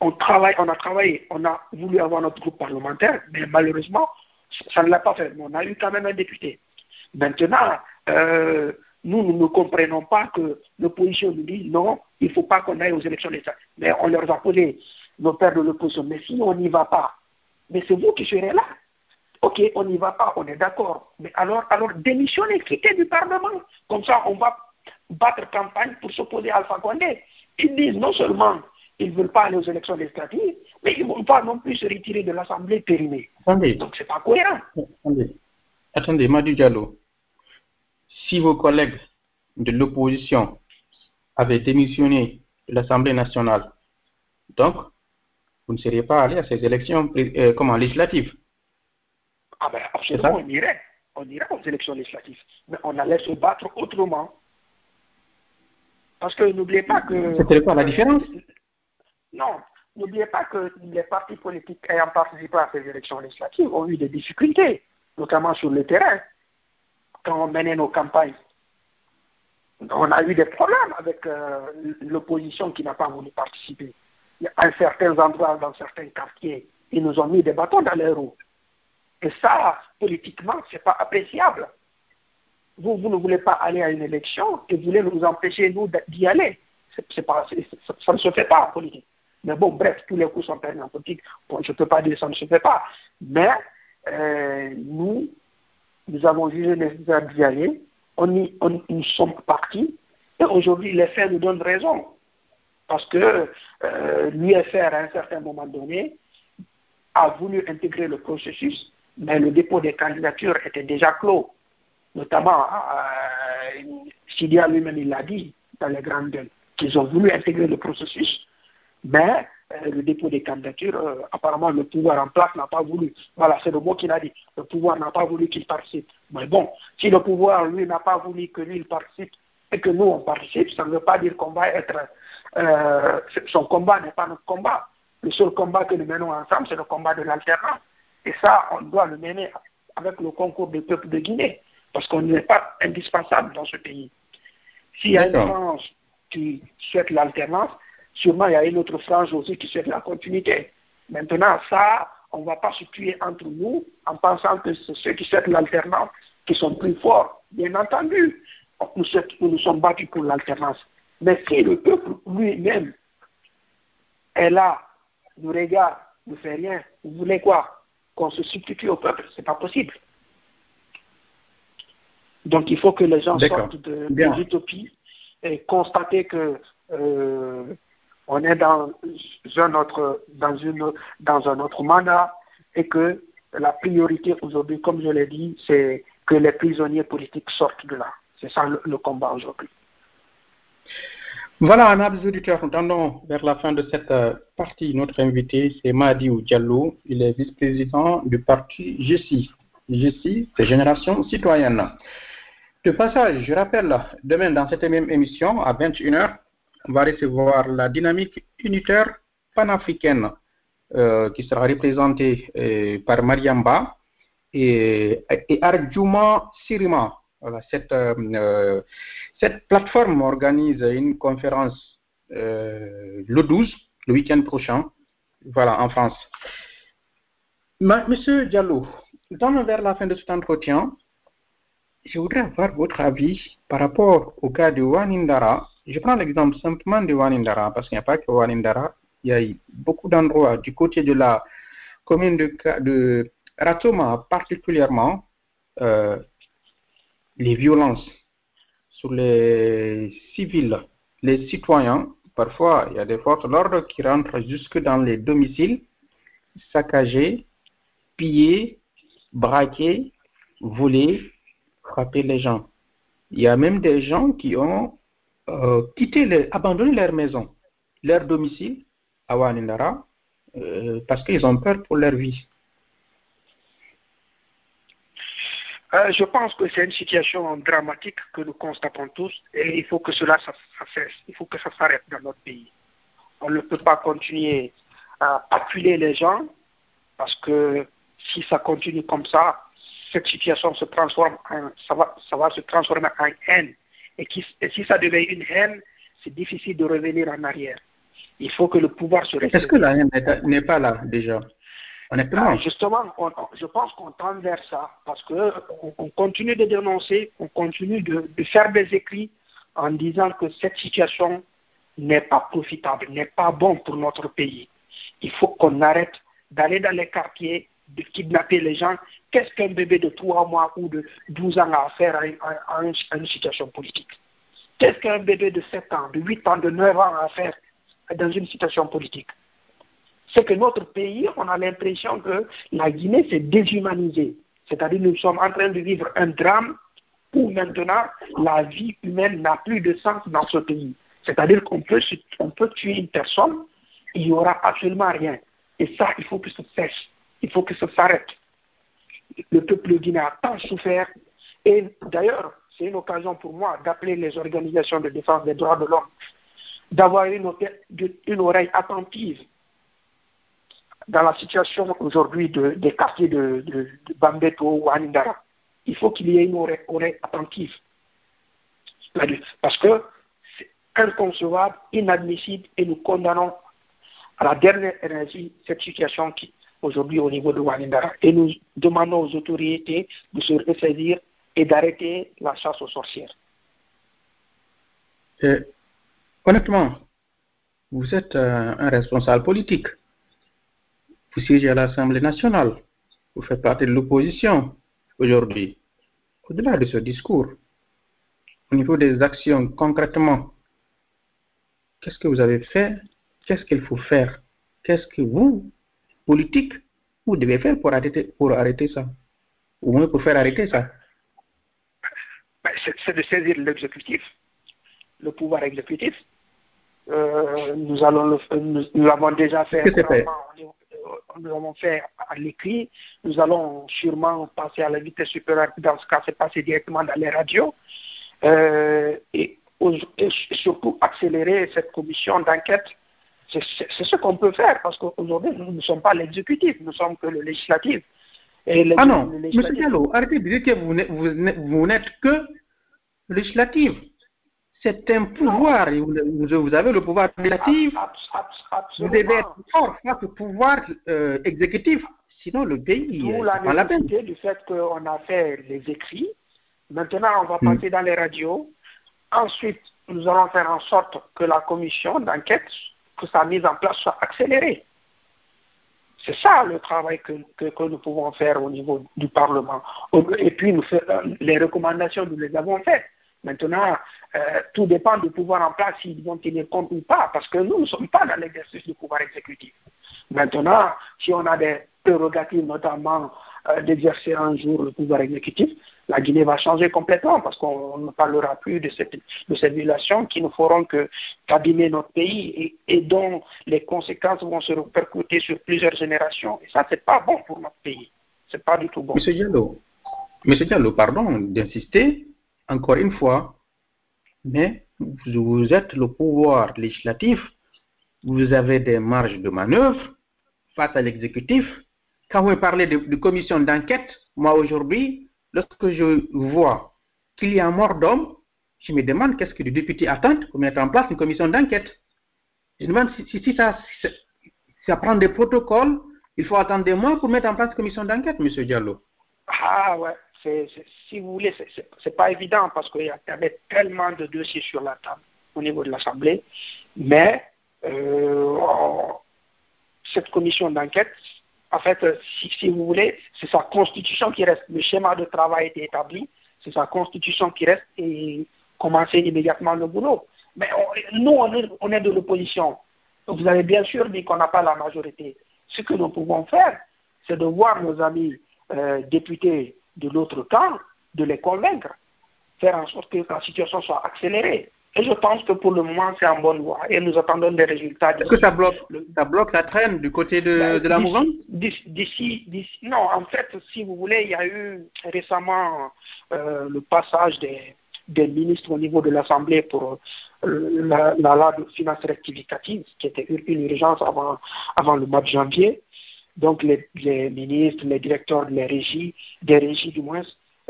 B: On, travaille, on a travaillé, on a voulu avoir notre groupe parlementaire, mais malheureusement, ça ne l'a pas fait. on a eu quand même un député. Maintenant, euh, nous, nous ne comprenons pas que l'opposition nous dit non, il ne faut pas qu'on aille aux élections d'État. Mais on leur a posé nos pères de l'opposition. Mais si on n'y va pas, mais c'est vous qui serez là. Ok, on n'y va pas, on est d'accord. Mais alors, alors démissionnez, quittez du Parlement. Comme ça, on va battre campagne pour s'opposer à Alpha Condé. Ils disent non seulement ils ne veulent pas aller aux élections législatives, mais ils ne vont pas non plus se retirer de l'Assemblée périmée. Attendez. Donc, ce n'est pas cohérent.
A: Attendez, attendez, Madu Diallo si vos collègues de l'opposition avaient démissionné de l'Assemblée nationale, donc vous ne seriez pas allé à ces élections euh, comment, législatives.
B: Ah ben absolument, on irait. On irait aux élections législatives. Mais on allait se battre autrement. Parce que n'oubliez pas que...
A: C'était quoi la différence?
B: Non, n'oubliez pas que les partis politiques ayant participé à ces élections législatives ont eu des difficultés, notamment sur le terrain quand on menait nos campagnes. On a eu des problèmes avec euh, l'opposition qui n'a pas voulu participer. À certains endroits, dans certains quartiers, ils nous ont mis des bâtons dans les roues. Et ça, politiquement, ce n'est pas appréciable. Vous, vous ne voulez pas aller à une élection et vous voulez nous empêcher, nous, d'y aller. pas, ça ne se fait pas en politique. Mais bon, bref, tous les coups sont permis en politique. je ne peux pas dire que ça ne se fait pas. Mais euh, nous, nous avons jugé nécessaire d'y aller, on y, on, nous sommes partis, et aujourd'hui les faits nous donnent raison. Parce que euh, l'UFR, à un certain moment donné, a voulu intégrer le processus, mais le dépôt des candidatures était déjà clos. Notamment, euh, Sidia lui-même, l'a dit dans les grandes gueules, qu'ils ont voulu intégrer le processus, mais le dépôt des candidatures, euh, apparemment le pouvoir en place n'a pas voulu. Voilà, c'est le mot qu'il a dit. Le pouvoir n'a pas voulu qu'il participe. Mais bon, si le pouvoir, lui, n'a pas voulu que lui, il participe et que nous, on participe, ça ne veut pas dire qu'on va être... Euh, son combat n'est pas notre combat. Le seul combat que nous menons ensemble, c'est le combat de l'alternance. Et ça, on doit le mener avec le concours des peuples de Guinée, parce qu'on n'est pas indispensable dans ce pays. S'il y a une France qui souhaite l'alternance, Sûrement, il y a une autre frange aussi qui souhaite la continuité. Maintenant, ça, on ne va pas se tuer entre nous en pensant que c'est ceux qui souhaitent l'alternance qui sont plus forts. Bien entendu, nous, nous sommes battus pour l'alternance. Mais si le peuple lui-même est là, nous regarde, ne fait rien, vous voulez quoi? Qu'on se substitue au peuple Ce n'est pas possible. Donc il faut que les gens sortent de, l'utopie et constater que euh, on est dans un autre, dans une, dans un autre mandat et que la priorité aujourd'hui, comme je l'ai dit, c'est que les prisonniers politiques sortent de là. C'est ça le, combat aujourd'hui.
A: Voilà, amis auditeurs, nous tendons vers la fin de cette euh, partie. Notre invité, c'est Mahdi Diallo. Il est vice-président du parti GESI. GESI, c'est Génération Citoyenne. De passage, je rappelle, demain dans cette même émission, à 21h, on va recevoir la dynamique unitaire panafricaine euh, qui sera représentée euh, par Mariamba et, Arjuma Sirima. cette, euh, cette plateforme organise une conférence le 12, le week-end prochain, voilà, en France. Monsieur Diallo, dans vers la fin de cet entretien, je voudrais avoir votre avis par rapport au cas de Wanindara. Je prends l'exemple simplement de Wanindara, parce qu'il n'y a pas que Wanindara, il y a beaucoup d'endroits du côté de la commune de, Ratoma, particulièrement euh, les violences sur les civils, les citoyens. Parfois, il y a des forces de l'ordre qui rentrent jusque dans les domiciles, saccager, piller, braquer, voler, frapper les gens. Il y a même des gens qui ont euh, quitté, abandonné leur maison, leur domicile à Wanindara, euh, parce qu'ils ont peur pour leur vie.
B: Euh, je pense que c'est une situation dramatique que nous constatons tous et il faut que cela il faut que ça s'arrête dans notre pays. On ne peut pas continuer à appuyer les gens parce que si ça continue comme ça, cette situation se transforme en, ça va, ça va se transformer en haine. Et, et si ça devient une haine, c'est difficile de revenir en arrière. Il faut que le pouvoir se
A: Est-ce que la haine n'est pas là déjà? Honnêtement.
B: Ah, justement, je pense qu'on tend vers ça parce qu'on on continue de dénoncer, on continue de, de, faire des écrits en disant que cette situation n'est pas profitable, n'est pas bon pour notre pays. Il faut qu'on arrête d'aller dans les quartiers, de kidnapper les gens. Qu'est-ce qu'un bébé de 3 mois ou de 12 ans a à faire à une, situation politique? Qu'est-ce qu'un bébé de 7 ans, de 8 ans, de 9 ans a à faire dans une situation politique? C'est que notre pays, on a l'impression que la Guinée s'est déshumanisée. C'est-à-dire nous sommes en train de vivre un drame où maintenant la vie humaine n'a plus de sens dans ce pays. C'est-à-dire qu'on peut, on peut tuer une personne, il n'y aura absolument rien. Et ça, il faut que ça cesse. Il faut que ça s'arrête. Le peuple guinéen a tant souffert. Et d'ailleurs, c'est une occasion pour moi d'appeler les organisations de défense des droits de l'homme, d'avoir une, oreille attentive dans la situation aujourd'hui de, des quartiers de, de, Bambeto ou Anindara. Il faut qu'il y ait une oreille attentive. Parce que c'est inconcevable, inadmissible, et nous condamnons à la dernière énergie cette situation qui, aujourd'hui au niveau de Wanindara. Et nous demandons aux autorités de se ressaisir et d'arrêter la chasse aux sorcières.
A: honnêtement, vous êtes euh, un responsable politique. Vous siégez à l'Assemblée nationale. Vous faites partie de l'opposition aujourd'hui. Au-delà de ce discours, au niveau des actions concrètement, qu'est-ce que vous avez fait? Qu'est-ce qu'il faut faire? Qu'est-ce que vous, politique, vous devez faire pour arrêter, pour arrêter ça Ou moins pour faire arrêter ça
B: ben, C'est de saisir l'exécutif, le pouvoir exécutif. Euh, nous allons nous, l'avons déjà fait.
A: fait
B: nous l'avons fait à l'écrit. Nous allons sûrement passer à la vitesse supérieure. Dans ce cas, c'est passer directement dans les radios. Euh, et, et, surtout accélérer cette commission d'enquête c'est ce qu'on peut faire parce qu'aujourd'hui, nous ne sommes pas l'exécutif, nous sommes que le législatif.
A: Et ah non, M. Diallo, arrêtez de dire que vous n'êtes que législatif. C'est un pouvoir. Vous, avez le pouvoir législatif. vous devez être fort face au pouvoir euh, exécutif. Sinon, le pays.
B: D'où la nécessité du fait qu'on a fait les écrits. Maintenant, on va hmm. passer dans les radios. Ensuite, nous allons faire en sorte que la commission d'enquête que sa mise en place soit accélérée. C'est ça le travail que, nous pouvons faire au niveau du Parlement. Et puis, euh, les recommandations, nous les avons faites. Maintenant, euh, tout dépend du pouvoir en place, s'ils vont tenir compte ou pas, parce que nous ne sommes pas dans l'exercice du pouvoir exécutif. Maintenant, si on a des prérogatives, notamment euh, d'exercer un jour le pouvoir exécutif, la Guinée va changer complètement parce qu'on ne parlera plus de, cette, ces violations qui ne feront que qu'abîmer notre pays et, dont les conséquences vont se répercuter sur plusieurs générations. Et ça, c'est pas bon pour notre pays. C'est pas du tout bon.
A: Monsieur Diallo, Monsieur Diallo, pardon d'insister encore une fois, mais vous êtes le pouvoir législatif, vous avez des marges de manœuvre face à l'exécutif quand vous parlez de commission d'enquête, moi aujourd'hui, lorsque je vois qu'il y a un mort d'homme, je me demande qu'est-ce que le député attend pour mettre en place une commission d'enquête. Je me demande si, ça, ça prend des protocoles, il faut attendre des mois pour mettre en place une commission d'enquête, M. Diallo.
B: Ah ouais, si vous voulez, c'est pas évident parce qu'il y avait tellement de dossiers sur la table au niveau de l'Assemblée, mais euh, cette commission d'enquête, en fait, euh, si, vous voulez, c'est sa constitution qui reste. Le schéma de travail est établi, c'est sa constitution qui reste et commencer immédiatement le boulot. Mais nous, on est, de l'opposition. Vous avez bien sûr dit qu'on n'a pas la majorité. Ce que nous pouvons faire, c'est de voir nos amis euh, députés de l'autre camp, de les convaincre. faire en sorte que la situation soit accélérée. Et je pense que pour le moment, c'est en bonne voie. Et nous attendons des résultats.
A: Est-ce que ça bloque, ça bloque la traîne du côté de,
B: Ben,
A: de la mouvance
B: D'ici, non, en fait, si vous voulez, il y a eu récemment euh, le passage des, des ministres au niveau de l'Assemblée pour euh, la, la loi de finances rectificative, qui était une, une urgence avant, avant le mois de janvier. Donc, les, les ministres, les directeurs des régies, des régies du moins,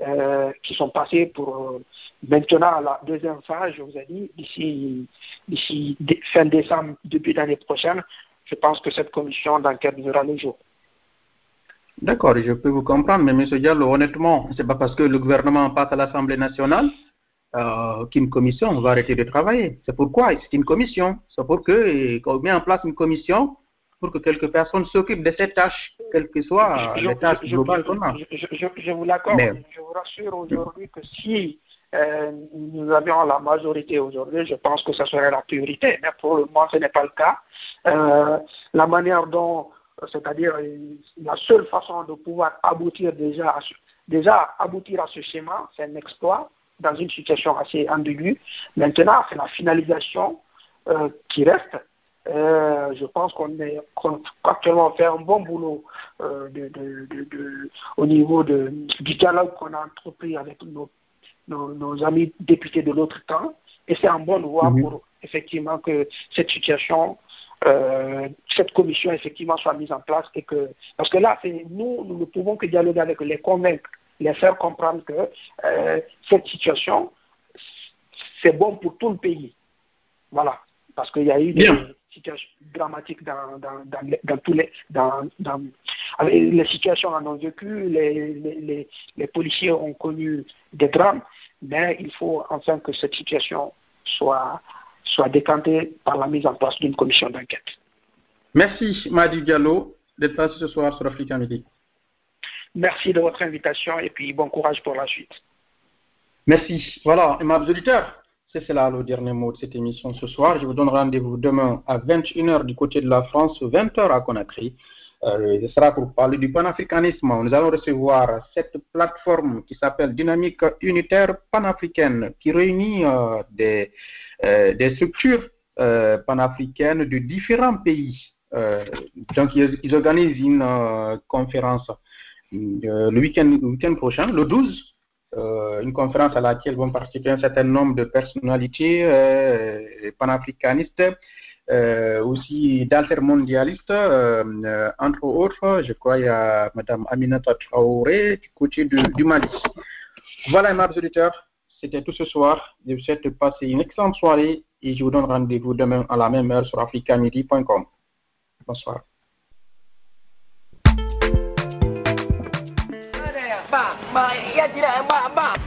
B: euh, qui sont passés pour euh, maintenant la deuxième phase, je vous ai dit, d'ici, d'ici fin décembre, début d'année prochaine, je pense que cette commission d'enquête verra le jour.
A: D'accord, je peux vous comprendre, mais M. Diallo, honnêtement, c'est pas parce que le gouvernement passe à l'Assemblée nationale euh, qu'une commission va arrêter de travailler. C'est pourquoi c'est une commission. C'est pour que qu'on met en place une commission pour que quelques personnes s'occupent de ces tâches, quelles que soient
B: Je- je- je-
A: qu'on a.
B: je, je- je- je vous l'accorde.
A: Mais-
B: Je vous rassure aujourd'hui que si euh, nous avions la majorité aujourd'hui, je pense que ce serait la priorité. Mais pour le moment, ce n'est pas le cas. Euh, la manière dont, c'est-à-dire la seule façon de pouvoir aboutir déjà à ce, déjà aboutir à ce schéma, c'est un exploit dans une situation assez ambiguë. Maintenant, c'est la finalisation euh, qui reste. Euh, je pense qu'on est actuellement fait un bon boulot euh, de, de, de, de- au niveau du dialogue qu'on a entrepris avec nos, nos, nos amis députés de l'autre camp. Et c'est en bonne voie
A: Mhm.
B: pour effectivement que cette situation, euh, cette commission effectivement soit mise en place et que parce que là, nous, nous ne pouvons que dialoguer avec les convaincre, les faire comprendre que cette situation, c'est bon pour tout le pays. Voilà. Parce qu'il y a eu des
A: Bien.
B: situations dramatiques dans, dans, dans, tous les, dans, dans, les situations en ont vécu, les, les, les, les policiers ont connu des drames, mais il faut enfin que cette situation soit, soit décantée par la mise en place d'une commission d'enquête.
A: Merci, Madi Diallo, d'être passé ce soir sur Africa Midi.
B: Merci de votre invitation et puis bon courage pour la suite.
A: Merci. Voilà, et mes auditeurs, c'est cela le dernier mot de cette émission ce soir. Je vous donne rendez-vous demain à 21h du côté de la France, 20h à Conakry. Euh, ce sera pour parler du panafricanisme. Nous allons recevoir cette plateforme qui s'appelle Dynamique unitaire panafricaine qui réunit euh, des, euh, des structures panafricaines de différents pays. Donc, ils, organisent une conférence le week-end prochain, le 12 euh, une conférence à laquelle vont participer un certain nombre de personnalités euh, panafricanistes, euh, aussi d'altermondialistes, euh, euh, entre autres, je crois il y a Mme Aminata Traoré du côté du Mali. Voilà, mes auditeurs, c'était tout ce soir. Je vous souhaite de passer une excellente soirée et je vous donne rendez-vous demain à la même heure sur africamidi.com. Bonsoir.
C: baba ya jira baba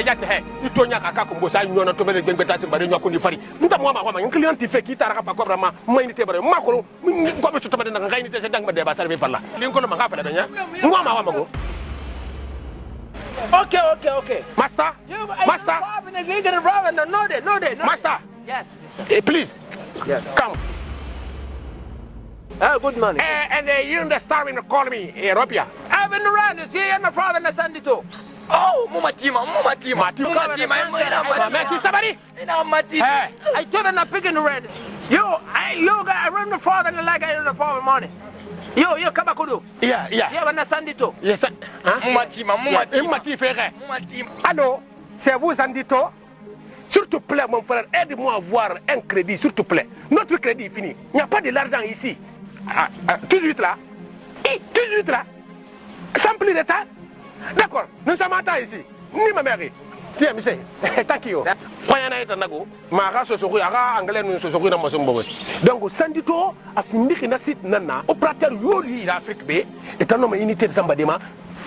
C: ya tehe itonya kaka kumbo sa nyono to bele gbengbe tati bare nyako ni fari nda mo ma ma client ti fe ki tara brama mai ni te bare ma ko ko be to bade na ngai ni te se dang bade ba tarbe falla lin ko ma ka fala benya mo. Master? Master? Master?
D: Yes.
C: Hey, eh, please.
D: Yes.
C: Come.
D: Oh, good morning.
C: eh and uh, you the star in call me eh Robia
D: I've been around here and the father and the son too.
E: Oh, mumatima, mumatima.
C: Mati.
E: Mumatima, mwena
C: ma me ti sabari
E: Ina mati.
C: eh
D: I told them not picking the red. Yo, I, yo, I run the father and the like I in the father morning. Yo, yo, come back, Kudu.
C: yeah yeah
D: Yeah, and the son too.
C: yes
E: Mumatima, mumatima.
C: re
E: Mumatima.
C: Allô, c'est vous, Sandito S'il te plaît, mon frère, aide-moi à avoir un crédit, s'il te plaît. Notre crédit est fini. Il n'y a pas de l'argent ici. Tout de suite là. Tout de suite là. Sans plus de temps. D'accord, nous sommes en temps ici. Ni ma mère. Tiens, monsieur, takio. Fayana ita nago. Ma ga so so aga anglais nous so so na mo so mbogo. Donc Sandito a fini na site nana opérateur yoli l'Afrique B est un homme unité de Zambadema